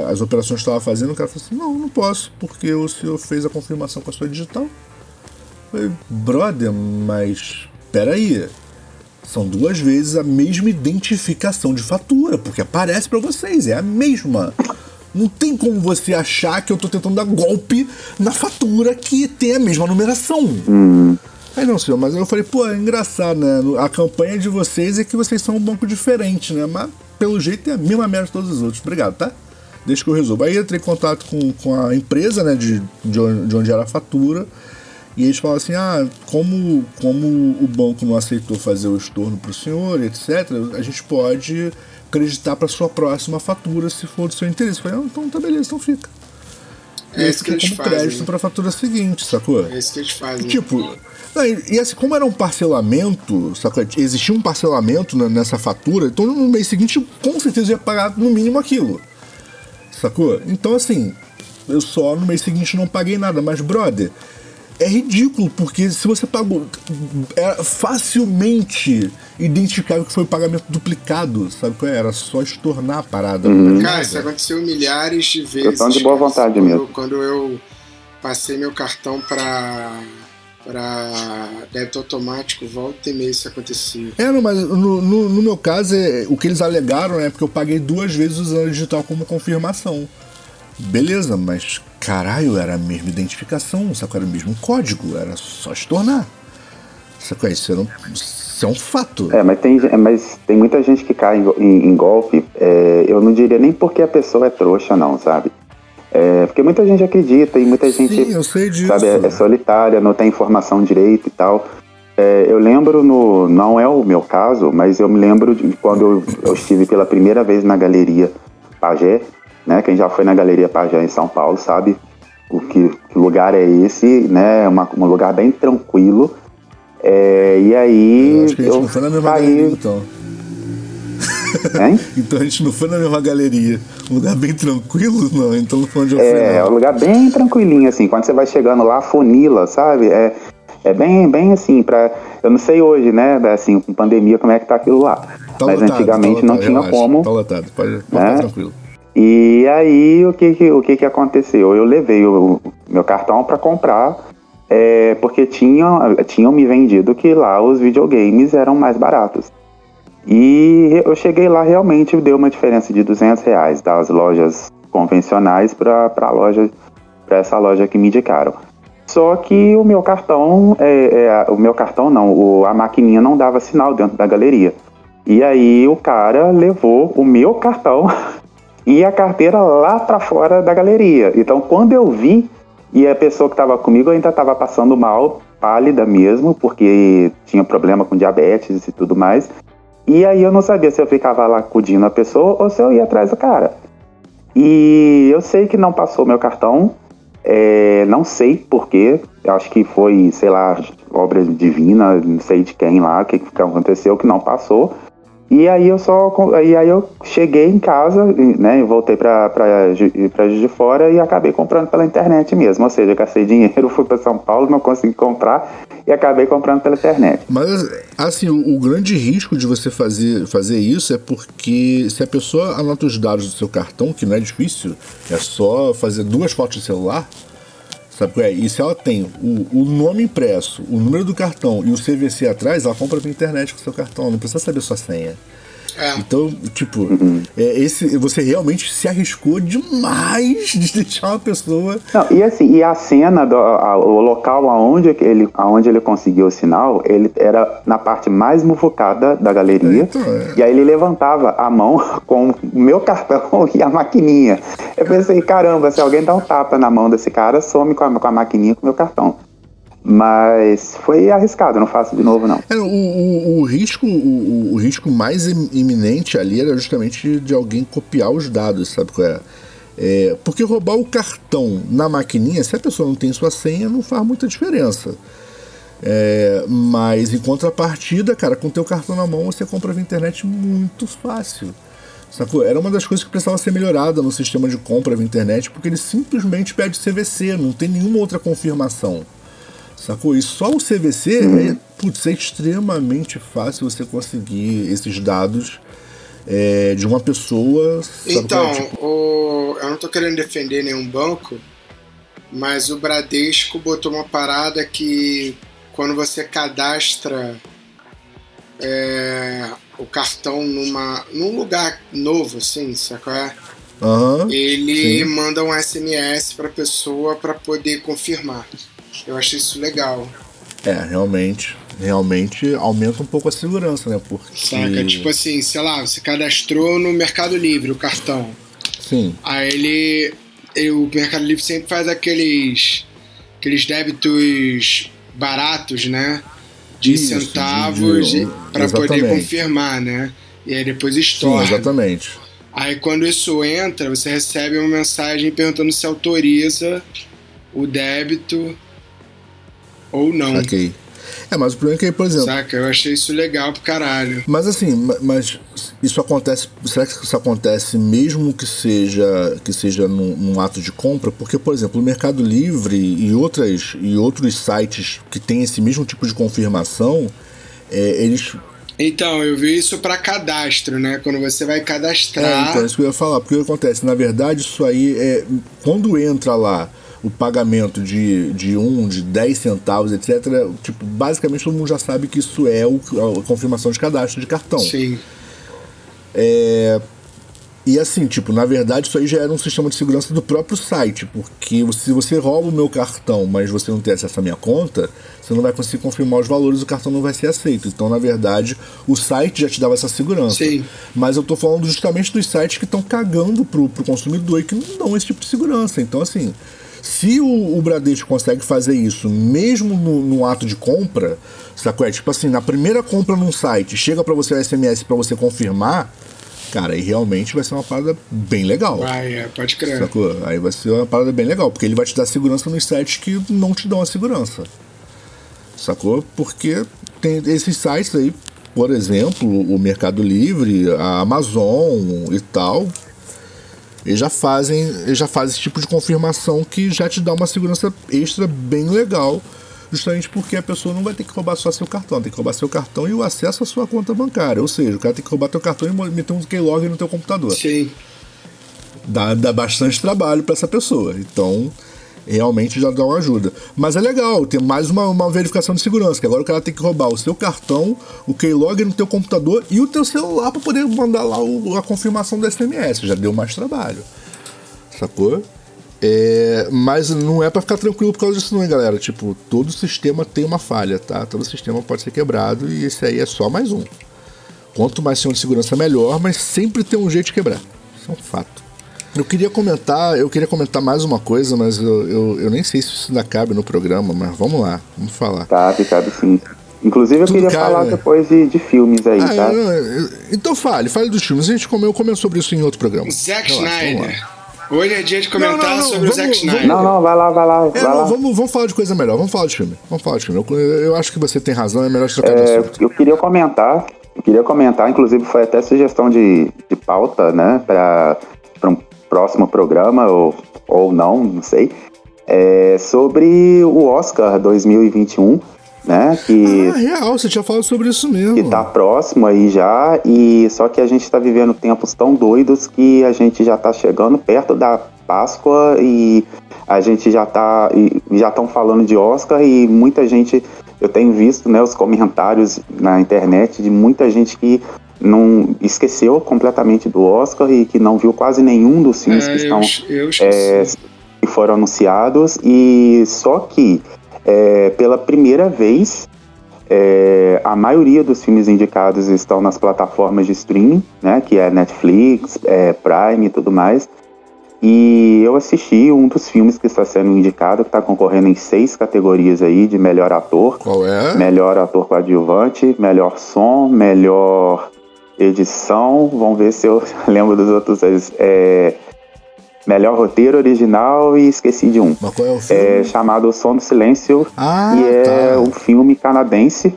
é, as operações que estava fazendo, o cara falou assim, não, não posso, porque o senhor fez a confirmação com a sua digital. Eu falei, brother, mas peraí. São duas vezes a mesma identificação de fatura, porque aparece para vocês, é a mesma. Não tem como você achar que eu tô tentando dar golpe na fatura que tem a mesma numeração. Aí não, senhor, mas eu falei, pô, é engraçado, né? A campanha de vocês é que vocês são um banco diferente, né? Mas pelo jeito é a mesma merda de todos os outros. Obrigado, tá? deixa que eu resolvo. Aí eu entrei em contato com, com a empresa, né, de, de, onde, de onde era a fatura, e eles falaram assim, ah, como, como o banco não aceitou fazer o estorno para o senhor, etc., a gente pode acreditar para sua próxima fatura se for do seu interesse. Eu falei, ah, então tá beleza, então fica. É isso que fica eles como fazem. crédito para a fatura seguinte, sacou? É isso que eles fazem. Tipo, não, e, e assim, como era um parcelamento, sacou? Existia um parcelamento na- nessa fatura, então no mês seguinte com certeza ia pagar no mínimo aquilo. Sacou? Então assim, eu só no mês seguinte não paguei nada, mas brother, é ridículo, porque se você pagou. Era facilmente identificável que foi pagamento duplicado, sabe qual é? Era só estornar a parada. era Cara, isso aconteceu milhares de vezes. Questão de boa vontade quando, mesmo. Quando eu passei meu cartão pra, pra débito automático, volta e meia isso acontecia. É, não, mas no, no, no meu caso, é, o que eles alegaram é porque eu paguei duas vezes usando o digital como confirmação. Beleza, mas caralho, era a mesma identificação, sacou? Era o mesmo código, era só estornar. Sacou? Isso, era um, isso é um fato. É, mas tem, é, mas tem muita gente que cai em, em- em golpe. é, eu não diria nem porque a pessoa é trouxa, não, sabe? É, porque muita gente acredita e muita gente Sim, eu sei disso. sabe, é, é solitária, não tem informação direito e tal. É, eu lembro no. Não é o meu caso, mas eu me lembro de quando eu, eu estive pela primeira vez na galeria Pagé, né? Quem já foi na galeria Pagé em São Paulo sabe o que, que lugar é esse, né? É uma, um lugar bem tranquilo. É, e aí Eu acho que a gente eu não foi na mesma galeria, então. Hein? Então a gente não foi na mesma galeria. Um lugar bem tranquilo, não. Então não foi onde eu fui, É, é um não. lugar bem tranquilinho, assim. Quando você vai chegando lá, funila, sabe? É, é bem, bem assim, pra. Eu não sei hoje, né? Assim, com pandemia, como é que tá aquilo lá. Tá Mas lotado, antigamente tá não lotado, tinha relaxa, como. Tá lotado, pode, pode né? tranquilo. E aí, o que que, o que, que aconteceu? Eu levei o meu cartão para comprar, é, porque tinham, tinham me vendido que lá os videogames eram mais baratos. E eu cheguei lá, realmente deu uma diferença de 200 reais das lojas convencionais para loja, para essa loja que me indicaram. Só que o meu cartão, é, é, o meu cartão não, o, a maquininha não dava sinal dentro da galeria. E aí o cara levou o meu cartão e a carteira lá para fora da galeria. Então, quando eu vi e a pessoa que estava comigo ainda estava passando mal, pálida mesmo, porque tinha problema com diabetes e tudo mais. E aí eu não sabia se eu ficava lá acudindo a pessoa ou se eu ia atrás do cara. E eu sei que não passou meu cartão, é, não sei porquê, acho que foi, sei lá, obra divina, não sei de quem lá, o que, que aconteceu, que não passou. E aí eu só. E aí eu cheguei em casa, né? Voltei pra Juiz de Fora e acabei comprando pela internet mesmo. Ou seja, gastei dinheiro, fui pra São Paulo, não consegui comprar e acabei comprando pela internet. Mas, assim, o, o grande risco de você fazer, fazer isso é porque se a pessoa anota os dados do seu cartão, que não é difícil, é só fazer duas fotos de celular, sabe qual é? E se ela tem o, o nome impresso, o número do cartão e o CVC atrás, ela compra pela internet com o seu cartão, não precisa saber sua senha. É. Então, tipo, é, esse, você realmente se arriscou demais de deixar uma pessoa. Não, e assim, e a cena, do, a- o local aonde ele, aonde ele conseguiu o sinal, ele era na parte mais muvucada da galeria. Então, é. E aí ele levantava a mão com o meu cartão e a maquininha. Eu pensei, caramba, se alguém dá um tapa na mão desse cara, some com a, com a maquininha com o meu cartão. Mas foi arriscado, não faço de novo, não. É, o, o, o risco, o, o- risco mais im- iminente ali era justamente de alguém copiar os dados, sabe qual é? É, porque roubar o cartão na maquininha, se a pessoa não tem sua senha, não faz muita diferença. É, mas em contrapartida, cara, com teu cartão na mão você compra via internet muito fácil. Sacou? Era uma das coisas que precisava ser melhorada no sistema de compra via internet, porque ele simplesmente pede CVC, não tem nenhuma outra confirmação. Sacou? E só o CVC é, putz, é extremamente fácil você conseguir esses dados é, de uma pessoa. sabe Então, é? Tipo, o- eu não tô querendo defender nenhum banco, mas o Bradesco botou uma parada que quando você cadastra é, o cartão numa, num lugar novo, assim, sacou? É? aham, Ele Sim. manda um SMS pra pessoa para poder confirmar. Eu achei isso legal. é, realmente. Realmente aumenta um pouco a segurança, né? Porque. Saca? Tipo assim, sei lá, você cadastrou no Mercado Livre o cartão. Sim. Aí ele, ele- O Mercado Livre sempre faz aqueles. aqueles débitos baratos, né? De Isso, centavos para poder confirmar, né? E aí depois Sim, estorna. exatamente. Aí quando isso entra, você recebe uma mensagem perguntando se autoriza o débito ou não. Ok. É, mas o problema é que, por exemplo. Saca? Eu achei isso legal pro caralho. Mas assim, ma- mas isso acontece. Será que isso acontece mesmo que seja que seja num, num ato de compra? Porque, por exemplo, o Mercado Livre e outras e outros sites que têm esse mesmo tipo de confirmação, é, eles Então, eu vi isso pra cadastro, né? Quando você vai É, cadastrar. então, isso que eu ia falar, porque o que acontece? Na verdade, isso aí é. Quando entra lá o pagamento de, de um, de 10 centavos, etc., tipo, basicamente todo mundo já sabe que isso é o, a confirmação de cadastro de cartão. Sim. É, E assim, tipo, na verdade isso aí já era um sistema de segurança do próprio site, porque se você rouba o meu cartão, mas você não tem acesso à minha conta, você não vai conseguir confirmar os valores, o cartão não vai ser aceito. Então, na verdade, o site já te dava essa segurança. Sim. Mas eu tô falando justamente dos sites que estão cagando pro, pro consumidor e que não dão esse tipo de segurança. Então, assim, se o, o Bradesco consegue fazer isso mesmo no, no ato de compra, sacou? É tipo assim, na primeira compra num site, chega pra você o SMS pra você confirmar, cara, aí realmente vai ser uma parada bem legal. Vai, é, pode crer. Sacou? Aí vai ser uma parada bem legal, porque ele vai te dar segurança nos sites que não te dão a segurança. Sacou? Porque tem esses sites aí, por exemplo, o Mercado Livre, a Amazon e tal, eles já fazem, eles já fazem esse tipo de confirmação que já te dá uma segurança extra bem legal, justamente porque a pessoa não vai ter que roubar só seu cartão, tem que roubar seu cartão e o acesso à sua conta bancária. Ou seja, o cara tem que roubar teu cartão e meter um keylogger no teu computador Sim. dá, dá bastante trabalho para essa pessoa. Então, realmente já dá uma ajuda. Mas é legal, tem mais uma, uma verificação de segurança, que agora o cara tem que roubar o seu cartão, o keylogger no teu computador e o teu celular para poder mandar lá o- a confirmação do SMS. Já deu mais trabalho. Sacou? É, mas não é para ficar tranquilo por causa disso não, hein, galera. Tipo, todo sistema tem uma falha, tá? Todo sistema pode ser quebrado e esse aí é só mais um. Quanto mais sistema de segurança, melhor, mas sempre tem um jeito de quebrar. Isso é um fato. Eu queria comentar, eu queria comentar mais uma coisa, mas eu, eu, eu nem sei se isso ainda cabe no programa, mas vamos lá, vamos falar. Cabe, cabe sim. Inclusive eu Tudo queria cabe, falar né? depois de, de filmes aí, Ah, tá? eu- eu- então fale, fale dos filmes. A gente comeu, comeu sobre isso em outro programa. Zack Relaxa. Snyder. Hoje é dia de comentar Não, não, não, sobre o vamos- Zack vamos- Snyder. Não, não, vai lá, vai lá, É, vai não, lá. vamos, vamos falar de coisa melhor, vamos falar de filme. Vamos falar de filme. Eu, eu acho que você tem razão, é melhor trocar de É, assunto. eu queria comentar, eu queria comentar, inclusive foi até sugestão de, de pauta, né, para um próximo programa, ou, ou não, não sei, é, sobre o Oscar 2021, né, que Ah, real, você tinha falado sobre isso mesmo. que tá próximo aí já, e só que a gente tá vivendo tempos tão doidos que a gente já tá chegando perto da Páscoa e a gente já tá já estão falando de Oscar e muita gente eu tenho visto, né, os comentários na internet de muita gente que não esqueceu completamente do Oscar e que não viu quase nenhum dos filmes É, que eu, estão eu esqueci. é, que foram anunciados e só que é, pela primeira vez é, a maioria dos filmes indicados estão nas plataformas de streaming, né, que é Netflix, é, Prime e tudo mais. E eu assisti um dos filmes que está sendo indicado, que está concorrendo em seis categorias aí de melhor ator, Qual é? melhor ator coadjuvante, melhor som, melhor edição. Vamos ver se eu lembro dos outros. É, melhor roteiro original e esqueci de um. Mas qual é o filme? É chamado O Som do Silêncio ah, e é tá. um filme canadense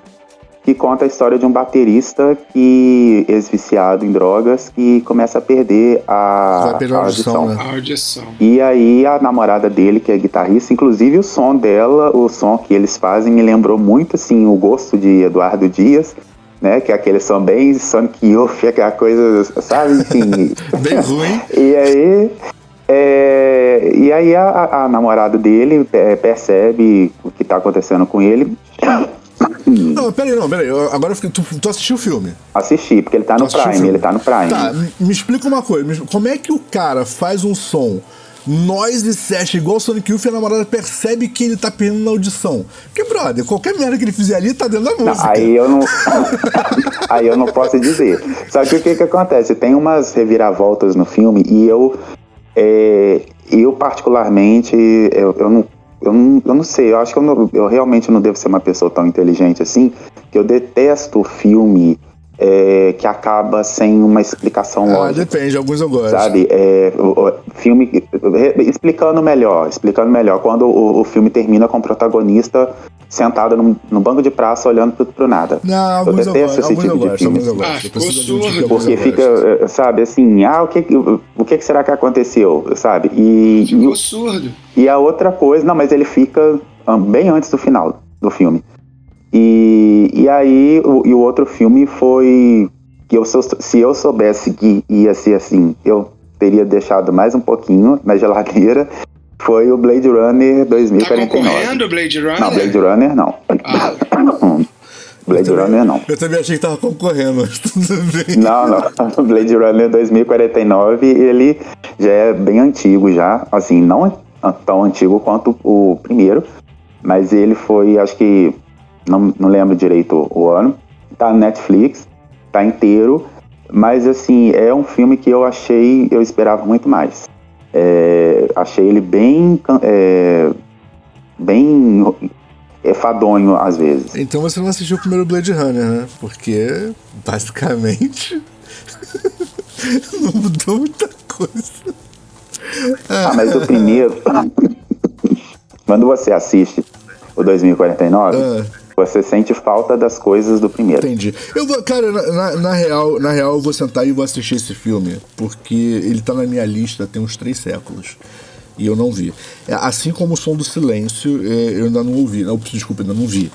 que conta a história de um baterista que ex-viciado em drogas que começa a perder a, perder a audição, né? A audição. E aí a namorada dele, que é guitarrista, inclusive o som dela, o som que eles fazem me lembrou muito assim o gosto de Eduardo Dias, né? Que é aquele som bem Sonic Youth, aquela coisa, sabe? Enfim. Bem ruim. e aí é, e aí a, a- namorada dele é, percebe o que tá acontecendo com ele. Não, peraí, não, peraí. eu- Agora eu fiquei- tu, tu assistiu o filme. Assistir, porque ele tá Tu no Prime, ele tá no Prime. Tá, me- explica uma coisa. Como é que o cara faz um som noise session igual o Sonic Youth e a namorada percebe que ele tá perdendo na audição? Porque, brother, qualquer merda que ele fizer ali tá dentro da Não, música. aí eu não. aí eu não posso dizer. Só que o que, que acontece? Tem umas reviravoltas no filme e eu É, eu, particularmente, eu, eu, não, eu, não, eu não sei, eu acho que eu, não, eu realmente não devo ser uma pessoa tão inteligente assim, que eu detesto filme é, que acaba sem uma explicação Ah, lógica. depende, alguns eu gosto. Sabe, é, o- o filme explicando melhor, explicando melhor. Quando o, o filme termina com o protagonista sentado no, no banco de praça olhando pro, pro nada. Não, alguns eu, detesto gosto, esse tipo de filme. Ah, ficou surdo. Porque fica, sabe, assim, ah, o que, o que, que será que aconteceu, sabe? E, Ficou surdo. e a outra coisa, não, mas ele fica ah, bem antes do final do filme. E, e aí, o, e o outro filme foi que eu, se eu soubesse que ia ser assim, eu teria deixado mais um pouquinho na geladeira. Foi o Blade Runner Tá 2049. concorrendo, Blade Runner? não, Blade Runner não. Ah, Blade também- Runner não. Eu também achei que tava concorrendo, mas tudo bem. Não, não. Blade Runner 2049, ele já é bem antigo já, assim, não é tão antigo quanto o primeiro, mas ele foi, acho que, não, não lembro direito o ano, tá no Netflix, tá inteiro, mas assim, é um filme que eu achei, eu esperava muito mais. É, achei ele bem, é, bem é, fadonho às vezes. Então você não assistiu o primeiro Blade Runner, né? Porque, basicamente, não mudou muita coisa. Ah, mas o primeiro. quando você assiste o 2049, Ah. Você sente falta das coisas do primeiro. Entendi. Eu vou, cara, na, na- real, na real, eu vou sentar e vou assistir esse filme, porque ele tá na minha lista tem uns três séculos. E eu não vi. É, Assim como o som do silêncio, é, eu ainda não ouvi. Não, desculpa, ainda não vi.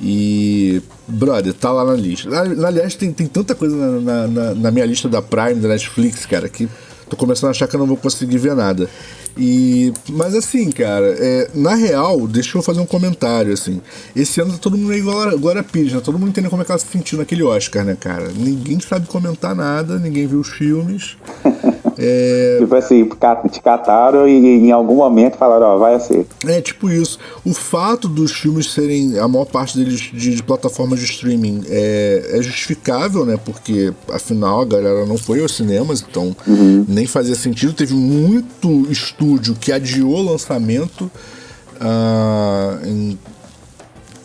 E. Brother, tá lá na lista. Na- Aliás, tem, tem tanta coisa na- na- na minha lista da Prime, da Netflix, cara, que tô começando a achar que eu não vou conseguir ver nada. E. Mas assim, cara, é, na real, deixa eu fazer um comentário, assim. Esse ano tá todo mundo igual a Glória Pires, né? Todo mundo entendendo como é que ela se sentiu naquele Oscar, né, cara? Ninguém sabe comentar nada, ninguém viu os filmes. É, Tipo assim, te cataram e em algum momento falaram, ó, vai assim. É, tipo isso. O fato dos filmes serem, a maior parte deles de, de plataformas de streaming é, é justificável, né? Porque, afinal, a galera não foi aos cinemas, então nem fazia sentido. Teve muito estúdio que adiou o lançamento ah, em-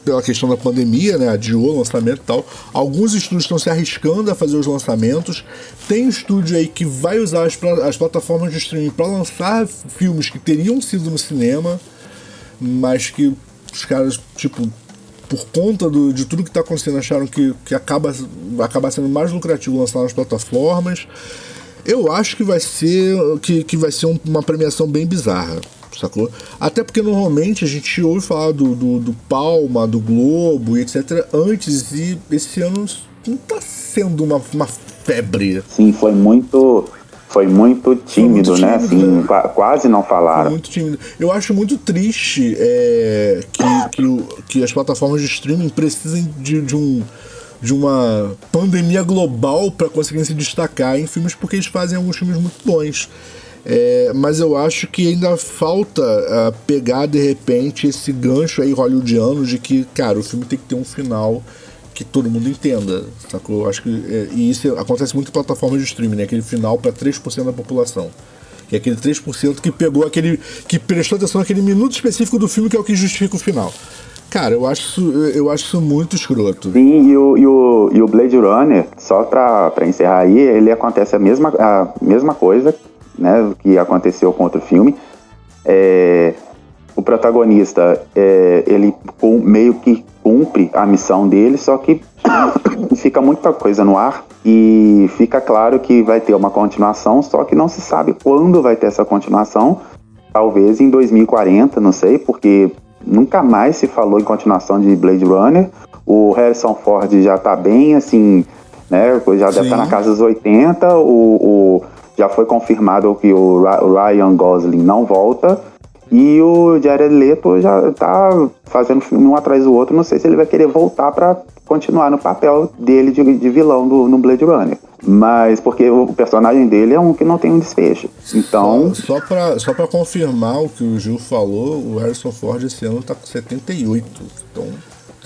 pela questão da pandemia, né? Adiou o lançamento e tal. Alguns estúdios estão se arriscando a fazer os lançamentos. Tem estúdio aí que vai usar as, as plataformas de streaming para lançar filmes que teriam sido no cinema, mas que os caras, tipo, por conta do- de tudo que está acontecendo, acharam que, que acaba, vai acabar sendo mais lucrativo lançar nas plataformas. Eu acho que vai ser que, que vai ser um- uma premiação bem bizarra, sacou? Até porque normalmente a gente ouve falar do, do, do Palma, do Globo e etc. antes e esse ano não tá sendo uma, uma febre. Sim, foi muito. Foi muito tímido, muito né? tímido, Assim, né? qua- quase não Foi falaram. muito tímido. Eu acho muito triste é, que, que, o- que as plataformas de streaming precisem de, de um de uma pandemia global para conseguirem se destacar em filmes porque eles fazem alguns filmes muito bons. É, mas eu acho que ainda falta ah, pegar de repente esse gancho aí hollywoodiano de que, cara, o filme tem que ter um final que todo mundo entenda, sacou? Eu acho que é, e isso acontece muito em plataformas de streaming, né? Aquele final para 3% da população. Que é aquele 3% que pegou aquele. que prestou atenção naquele minuto específico do filme que é o que justifica o final. Cara, eu acho isso, eu acho isso muito escroto. Sim, e o, e o, e o Blade Runner, só pra, pra encerrar aí, ele acontece a mesma, a mesma coisa, né, que aconteceu com outro filme. É, o protagonista, é, ele meio que cumpre a missão dele, só que fica muita coisa no ar e fica claro que vai ter uma continuação, só que não se sabe quando vai ter essa continuação. Talvez em 2040, não sei, porque nunca mais se falou em continuação de Blade Runner. O Harrison Ford já tá bem assim, né? Já deve estar na casa dos 80. O, o- já foi confirmado que o Ryan Gosling não volta. E o Jared Leto já tá fazendo filme um atrás do outro. Não sei se ele vai querer voltar pra continuar no papel dele de, de vilão do, no Blade Runner. Mas porque o personagem dele é um que não tem um desfecho. Então, Só, só, pra confirmar o que o Gil falou, o Harrison Ford esse ano tá com 78. Então,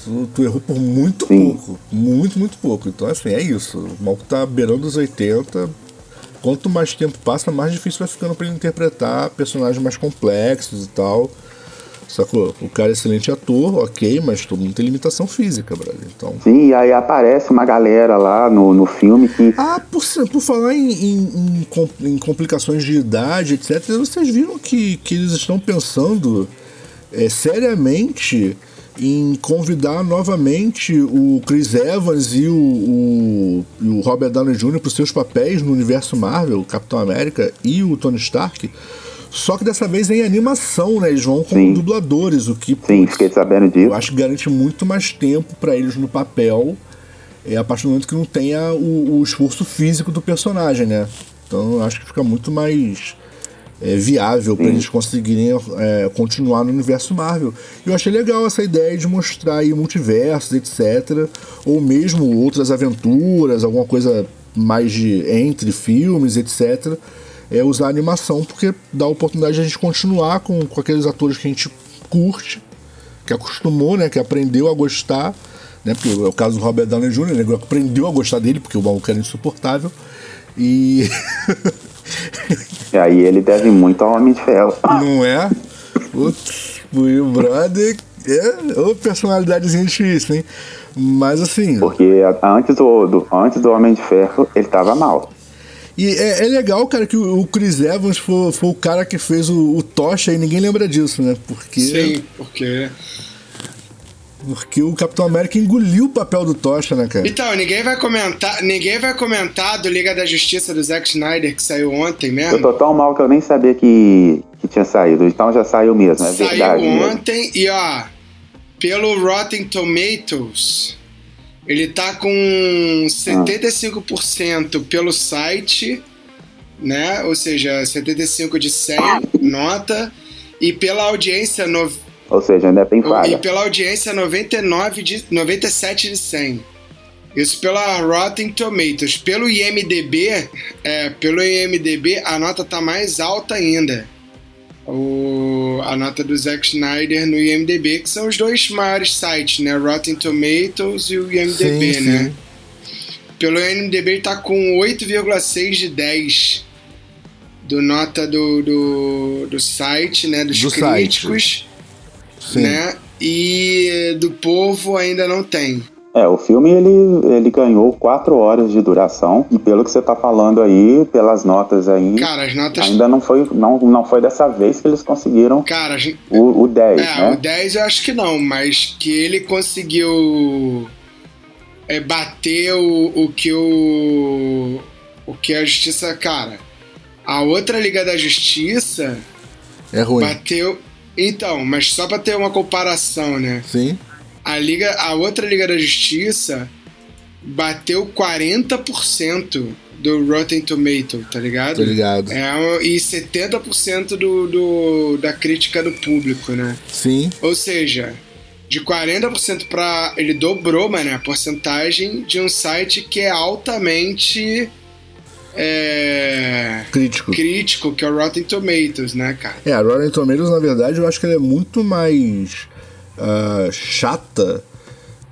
tu, tu errou por muito Sim. pouco. Muito, muito pouco. Então, assim, é isso. O maluco tá beirando os 80, quanto mais tempo passa, mais difícil vai ficando para ele interpretar personagens mais complexos e tal. Sacou? O cara é excelente ator, ok, mas todo mundo tem limitação física, brother. Então... Sim, e aí aparece uma galera lá no, no filme que. Ah, por, por falar em, em, em, em complicações de idade, etc., vocês viram que, que eles estão pensando é, seriamente em convidar novamente o Chris Evans e o, o, e o Robert Downey Jr. para os seus papéis no universo Marvel, Capitão América e o Tony Stark. Só que dessa vez em animação, né? Eles vão como Sim. dubladores, o que Sim, fiquei sabendo disso. Eu acho que garante muito mais tempo para eles no papel, é, a partir do momento que não tenha o, o esforço físico do personagem, né? Então eu acho que fica muito mais é, viável para eles conseguirem é, continuar no universo Marvel. Eu achei legal essa ideia de mostrar aí multiversos, etc. Ou mesmo outras aventuras, alguma coisa mais de entre filmes, etc. É usar animação, porque dá a oportunidade de a gente continuar com, com aqueles atores que a gente curte, que acostumou, né, que aprendeu a gostar. Né, porque é o caso do Robert Downey Jr., ele aprendeu a gostar dele, porque o maluco era insuportável. E E aí ele deve muito ao Homem de Ferro. Não é? Putz, o brother é uma personalidadezinha difícil, hein? Mas assim. Porque antes do, do, antes do Homem de Ferro, ele tava mal. E é, é legal, cara, que o, o Chris Evans foi, foi o cara que fez o, o Tocha e ninguém lembra disso, né? Porque. Sim, porque porque o Capitão América engoliu o papel do Tocha, né, cara? Então, ninguém vai comentar, ninguém vai comentar do Liga da Justiça do Zack Snyder que saiu ontem mesmo. Eu tô tão mal que eu nem sabia que, que tinha saído. Então já saiu mesmo, é saiu verdade. Saiu ontem mesmo. e ó, pelo Rotten Tomatoes, ele tá com 75% pelo site, né? Ou seja, 75 de 100 nota e pela audiência no, ou seja, ainda tem falha. E pela audiência, 99 de, 97 de 100. Isso pela Rotten Tomatoes. Pelo IMDB, é, pelo IMDB, a nota tá mais alta ainda. O, a nota do Zack Snyder no IMDB, que são os dois maiores sites, né? Rotten Tomatoes e o IMDB, sim, né? Sim. Pelo IMDB ele tá com 8,6 de 10 do nota do, do, do site, né? Dos do críticos. Site. Sim. né? E do povo ainda não tem. É, o filme ele, ele ganhou quatro horas de duração e pelo que você tá falando aí, pelas notas aí, Cara, as notas... ainda não foi, não, não foi dessa vez que eles conseguiram Cara, gente... o, o 10, é, né? o 10 eu acho que não, mas que ele conseguiu é, bater o, o que o o que a justiça, cara, a outra Liga da Justiça é ruim. bateu então, mas só para ter uma comparação, né? Sim. A liga, a outra Liga da Justiça bateu 40% do Rotten Tomato, tá ligado? Tô ligado. É, e 70% do, do, da crítica do público, né? Sim. Ou seja, de 40% para ele dobrou, mano, a porcentagem de um site que é altamente é... crítico. crítico, que é o Rotten Tomatoes, né, cara? É, a Rotten Tomatoes, na verdade, eu acho que ela é muito mais uh, chata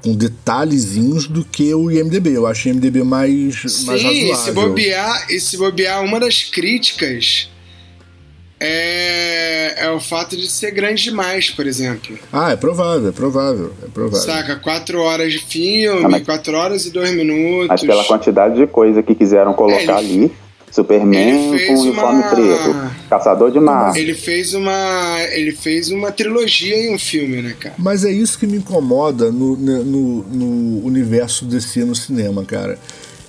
com detalhezinhos do que o IMDB. Eu acho o IMDB mais, Sim, mais razoável. Se bobear, e se bobear, uma das críticas é, é o fato de ser grande demais, por exemplo. Ah, é provável, é provável, é provável. Saca, quatro horas de filme, ah, mas... quatro horas e dois minutos. Mas pela quantidade de coisa que quiseram colocar é, ele... ali. Superman com uniforme uma... preto, Caçador de Marte. Ele fez uma, ele fez uma trilogia em um filme, né, cara? Mas é isso que me incomoda no, no, no universo desse no cinema, cara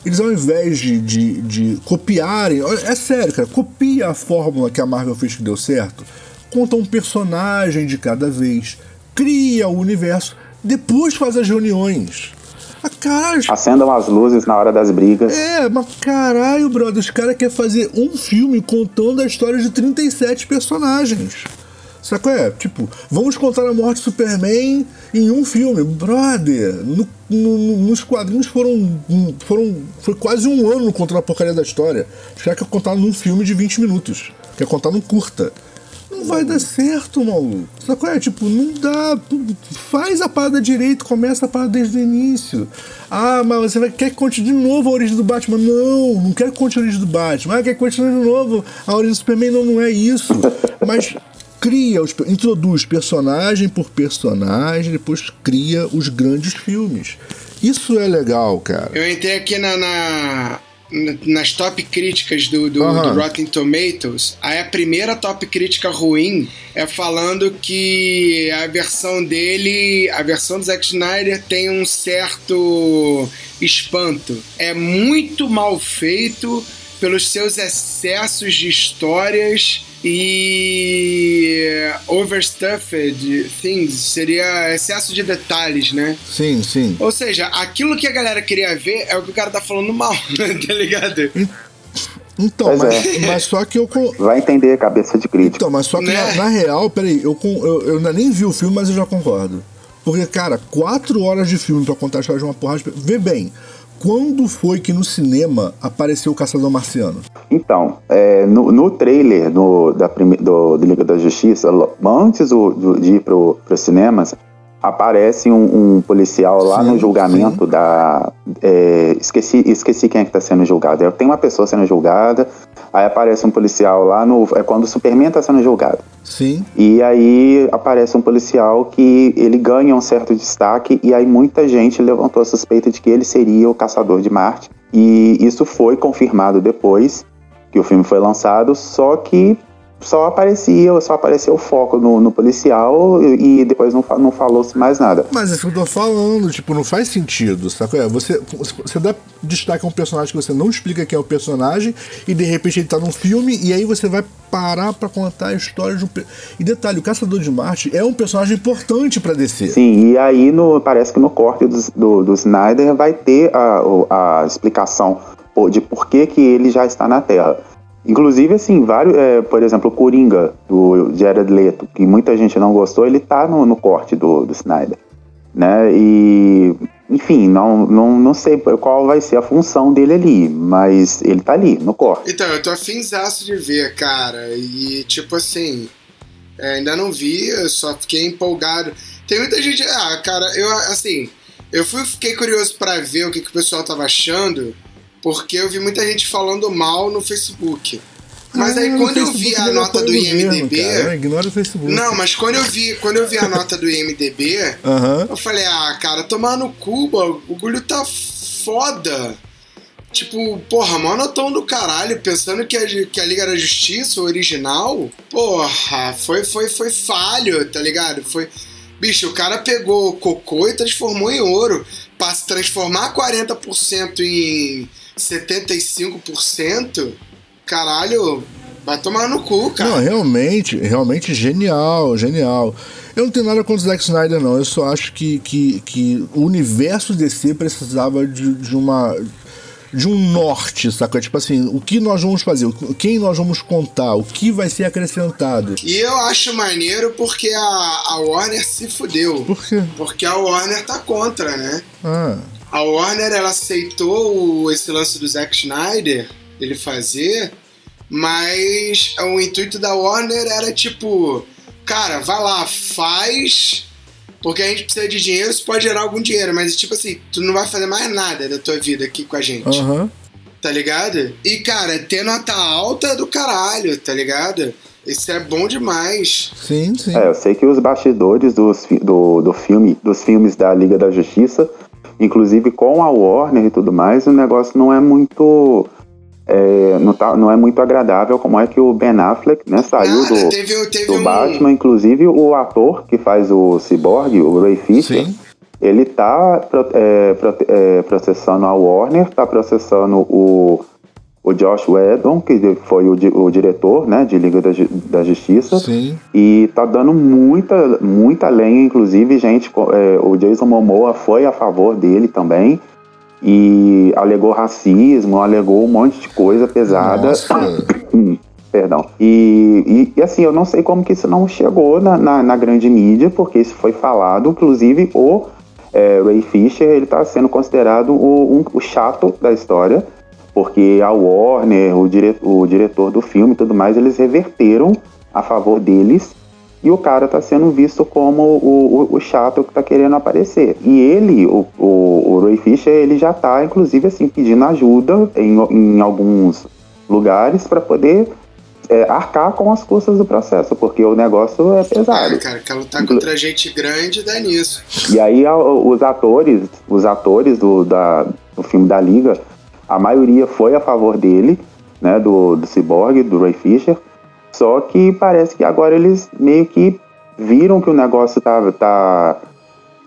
eles ao invés de, de, de copiarem, é sério, cara, copia a fórmula que a Marvel fez que deu certo, conta um personagem de cada vez, cria o universo, depois faz as reuniões. Ah, caralho, Acendam as luzes na hora das brigas. É, mas caralho, brother, os caras querem fazer um filme contando a história de 37 personagens. Sacou? É, tipo, vamos contar a morte do Superman em um filme. Brother, no, no, nos quadrinhos foram, foram. Foi quase um ano contando a porcaria da história. Os caras querem contar num filme de 20 minutos. Quer contar num curta. Não vai dar certo, maluco. Que é? Tipo, não dá. Faz a parada direito, começa a parada desde o início. Ah, mas você vai, quer que continue de novo a origem do Batman? Não, não quero que continue a origem do Batman. Ah, quer que continue de novo a origem do Superman? Não, não é isso. Mas cria, os, introduz personagem por personagem, depois cria os grandes filmes. Isso é legal, cara. Eu entrei aqui na, na nas top críticas do, do, Aham. do Rotten Tomatoes, aí a primeira top crítica ruim é falando que a versão dele, a versão do Zack Snyder tem um certo espanto. É muito mal feito pelos seus excessos de histórias e overstuffed things, seria excesso de detalhes, né? Sim, sim. Ou seja, aquilo que a galera queria ver é o que o cara tá falando mal, tá ligado? Então, mas, é. mas só que eu. Vai entender a cabeça de crítico. Então, mas só que Né? na, na real, peraí, eu, eu, eu ainda nem vi o filme, mas eu já concordo. Porque, cara, quatro horas de filme pra contar a história de uma porrada de... Vê bem, quando foi que no cinema apareceu o Caçador Marciano? Então, é, no, no trailer do, da prime, do, do Liga da Justiça, antes do, de ir pro, pros cinemas, aparece um, um policial lá Sim, no julgamento da. é, esqueci, esqueci quem é que tá sendo julgado. Tem uma pessoa sendo julgada, aí aparece um policial lá no. É quando o Superman tá sendo julgado. Sim, E aí aparece um policial que ele ganha um certo destaque e aí muita gente levantou a suspeita de que ele seria o caçador de Marte. E isso foi confirmado depois que o filme foi lançado, só que só aparecia, só apareceu o foco no, no policial e, e depois não, não falou-se mais nada. mas é isso que eu tô falando, tipo, não faz sentido, sabe? É, você, você dá destaque a um personagem que você não explica quem é o personagem e de repente ele tá num filme e aí você vai parar pra contar a história de um... E detalhe, o Caçador de Marte é um personagem importante pra descer. Sim, e aí no, parece que no corte do, do, do Snyder vai ter a, a explicação de por que, que ele já está na Terra. Inclusive, assim, vários, é, por exemplo, o Coringa, do Jared Leto, que muita gente não gostou, ele tá no, no corte do, do Snyder. Né? E, enfim, não, não, não sei qual vai ser a função dele ali, mas ele tá ali, no corte. Então, eu tô afinzaço de ver, cara. E, tipo assim, é, ainda não vi, eu só fiquei empolgado. Tem muita gente. Ah, cara, eu, assim, eu fui, fiquei curioso pra ver o que, que o pessoal tava achando, porque eu vi muita gente falando mal no Facebook. Mas Ah, aí quando eu vi a nota do IMDB. Ignora o Facebook. Não, mas quando eu vi, quando eu vi a nota do IMDB, Aham. eu falei, ah, cara, tomar no Cuba, o bagulho tá foda. Tipo, porra, mó notão do caralho, pensando que a, que a Liga da Justiça, o original, porra, foi, foi, foi falho, tá ligado? Foi. Bicho, o cara pegou cocô e transformou em ouro. Pra se transformar 40% em 75%, caralho, vai tomar no cu, cara. Não, realmente, realmente genial, genial. Eu não tenho nada contra o Zack Snyder, não. Eu só acho que, que, que o universo DC precisava de, de uma. De um norte, saca? Tipo assim, o que nós vamos fazer? Quem nós vamos contar? O que vai ser acrescentado? E eu acho maneiro porque a, a Warner se fudeu. Por quê? Porque a Warner tá contra, né? Ah, A Warner ela aceitou o- esse lance do Zack Snyder, ele fazer, mas o intuito da Warner era tipo, cara, vai lá, faz, porque a gente precisa de dinheiro, isso pode gerar algum dinheiro, mas tipo assim, tu não vai fazer mais nada da tua vida aqui com a gente, aham. tá ligado? E cara, ter nota alta é do caralho, tá ligado? Isso é bom demais. Sim, sim. É, eu sei que os bastidores dos, do, do filme, dos filmes da Liga da Justiça, inclusive com a Warner e tudo mais, o negócio não é muito. é, não, tá, não é muito agradável como é que o Ben Affleck né, saiu Cara, do, teve, teve do um... Batman, inclusive o ator que faz o Cyborg, o Ray Fisher, Sim. ele tá é, é, processando a Warner, tá processando o, o Josh Whedon, que foi o, di- o diretor né, de Liga da, Ju- da Justiça, Sim. e tá dando muita, muita lenha, inclusive, gente, é, o Jason Momoa foi a favor dele também, e alegou racismo, alegou um monte de coisa pesada. Perdão. E, e- e, assim, eu não sei como que isso não chegou na, na, na grande mídia, porque isso foi falado, inclusive o é, Ray Fisher, ele tá sendo considerado o, um- o chato da história, porque a Warner, o, dire, o diretor do filme e tudo mais, eles reverteram a favor deles e o cara tá sendo visto como o, o, o chato que tá querendo aparecer. E ele, o, o, o Ray Fisher, ele já tá, inclusive, assim, pedindo ajuda em, em alguns lugares para poder é, arcar com as custas do processo, porque o negócio é pesado. Ah, cara, quer lutar contra gente grande dá nisso. E aí os atores, os atores do, da, do filme da Liga, a maioria foi a favor dele, né, do, do Cyborg, do Ray Fisher, só que parece que agora eles meio que viram que o negócio tá, tá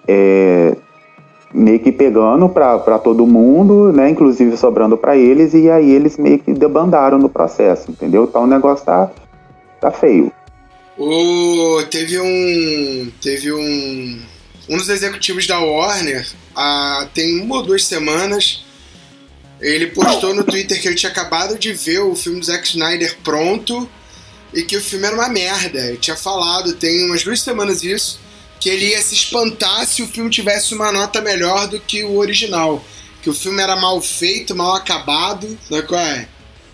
é, meio que pegando para todo mundo, né? Inclusive sobrando para eles, e aí eles meio que debandaram no processo, entendeu? Então o negócio tá, tá feio. O, teve um. Teve um. Um dos executivos da Warner, há, tem uma ou duas semanas, ele postou no Twitter que ele tinha acabado de ver o filme do Zack Snyder pronto e que o filme era uma merda. Ele tinha falado, tem umas duas semanas isso, que ele ia se espantar se o filme tivesse uma nota melhor do que o original. Que o filme era mal feito, mal acabado, sabe qual é?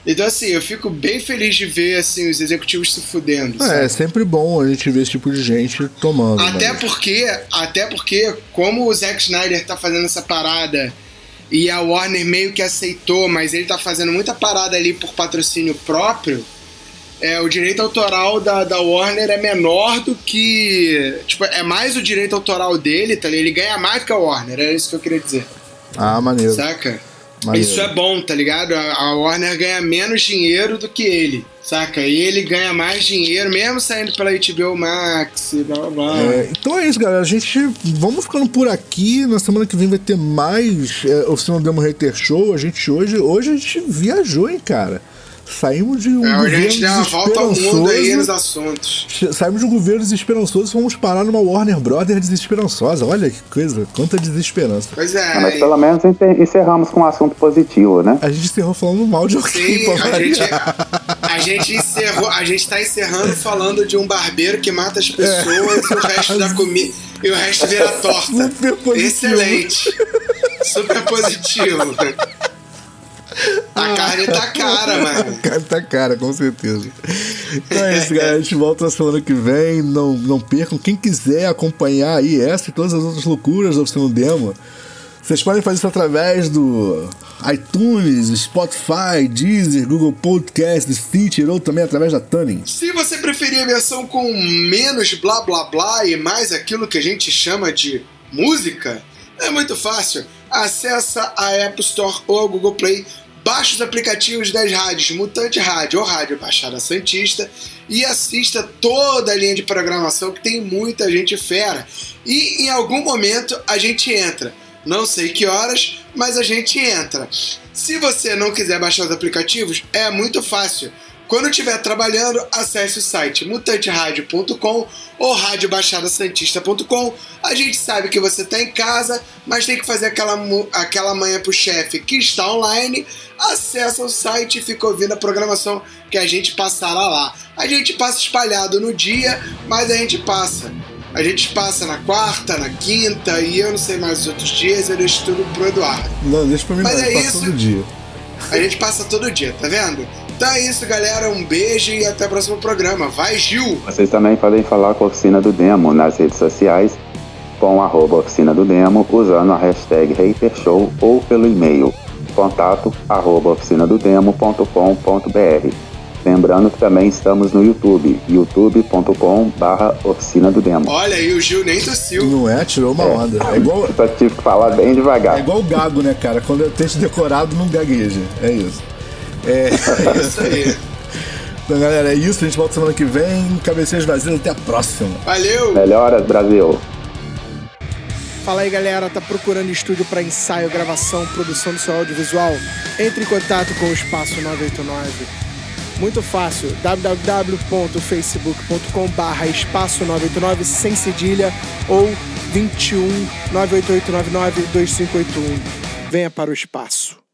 Então, assim, eu fico bem feliz de ver assim, os executivos se fudendo. É, é sempre bom a gente ver esse tipo de gente tomando. Até mas... porque, até porque, como o Zack Snyder tá fazendo essa parada e a Warner meio que aceitou, mas ele tá fazendo muita parada ali por patrocínio próprio é, o direito autoral da, da Warner é menor do que. Tipo, é mais o direito autoral dele, tá? Ele ganha mais do que a Warner, é isso que eu queria dizer. Ah, maneiro. Saca? Maneiro. Isso é bom, tá ligado? A, Warner ganha menos dinheiro do que ele, saca? E ele ganha mais dinheiro, mesmo saindo pela HBO Max, blá blá blá. É, então é isso, galera. A gente. Vamos ficando por aqui. Na semana que vem vai ter mais é, o Cinema Demo Hater Show. A gente hoje. Hoje a gente viajou, hein, cara. Saímos de um é, governo a gente deu uma volta ao mundo aí nos assuntos. Saímos de um governo desesperançoso e fomos parar numa Warner Brothers desesperançosa. Olha que coisa, quanta desesperança. Pois é. Mas pelo menos encerramos com um assunto positivo, né? A gente encerrou falando mal de alguém. Sim, a gente, a gente encerrou, a gente tá encerrando falando de um barbeiro que mata as pessoas é. e o resto da comida. E o resto vira torta. Super positivo. Excelente. Super positivo. A carne tá cara, mano. A carne tá cara, com certeza. Então é isso, galera. A gente volta na semana que vem. Não, não percam. Quem quiser acompanhar aí essa e todas as outras loucuras da Oficina Demo, vocês podem fazer isso através do iTunes, Spotify, Deezer, Google Podcast, Stitcher ou também através da Tuning. Se você preferir a versão com menos blá blá blá e mais aquilo que a gente chama de música, é muito fácil. Acessa a App Store ou a Google Play Baixe os aplicativos das rádios Mutante Rádio ou Rádio Baixada Santista e assista toda a linha de programação que tem muita gente fera. E em algum momento a gente entra. Não sei que horas, mas a gente entra. Se você não quiser baixar os aplicativos, é muito fácil. Quando estiver trabalhando, acesse o site mutanteradio.com ou radiobaixadasantista.com. A gente sabe que você está em casa, mas tem que fazer aquela, aquela manhã pro chefe que está online. Acesse o site e fica ouvindo a programação que a gente passará lá. A gente passa espalhado no dia, mas a gente passa. A gente passa na quarta, na quinta e eu não sei mais os outros dias, eu deixo tudo pro Eduardo. Não, deixa pra mim, mas não, é isso. todo dia. A gente passa todo dia, tá vendo? Então é isso, galera. Um beijo e até o próximo programa. Vai, Gil! Vocês também podem falar com a Oficina do Demo nas redes sociais com arroba Oficina do Demo usando a hashtag HaterShow ou pelo e-mail contato arroba oficinadodemo.com.br Lembrando que também estamos no YouTube, youtube.com barra Oficina do Demo. Olha aí, o Gil nem tossiu. Não é? Tirou uma é. onda. É igual... Só tive que falar bem devagar. É igual o gago, né, cara? Quando é texto decorado, não gagueja. É isso. É, é isso aí. Então, galera, é isso. A gente volta semana que vem. Cabeceiras vazias. Até a próxima. Valeu! Melhoras, Brasil. Fala aí, galera. Tá procurando estúdio para ensaio, gravação, produção do seu audiovisual? Entre em contato com o Espaço 989. Muito fácil, www.facebook.com barra espaço 989 sem cedilha ou 21 98899 2581. Venha para o espaço.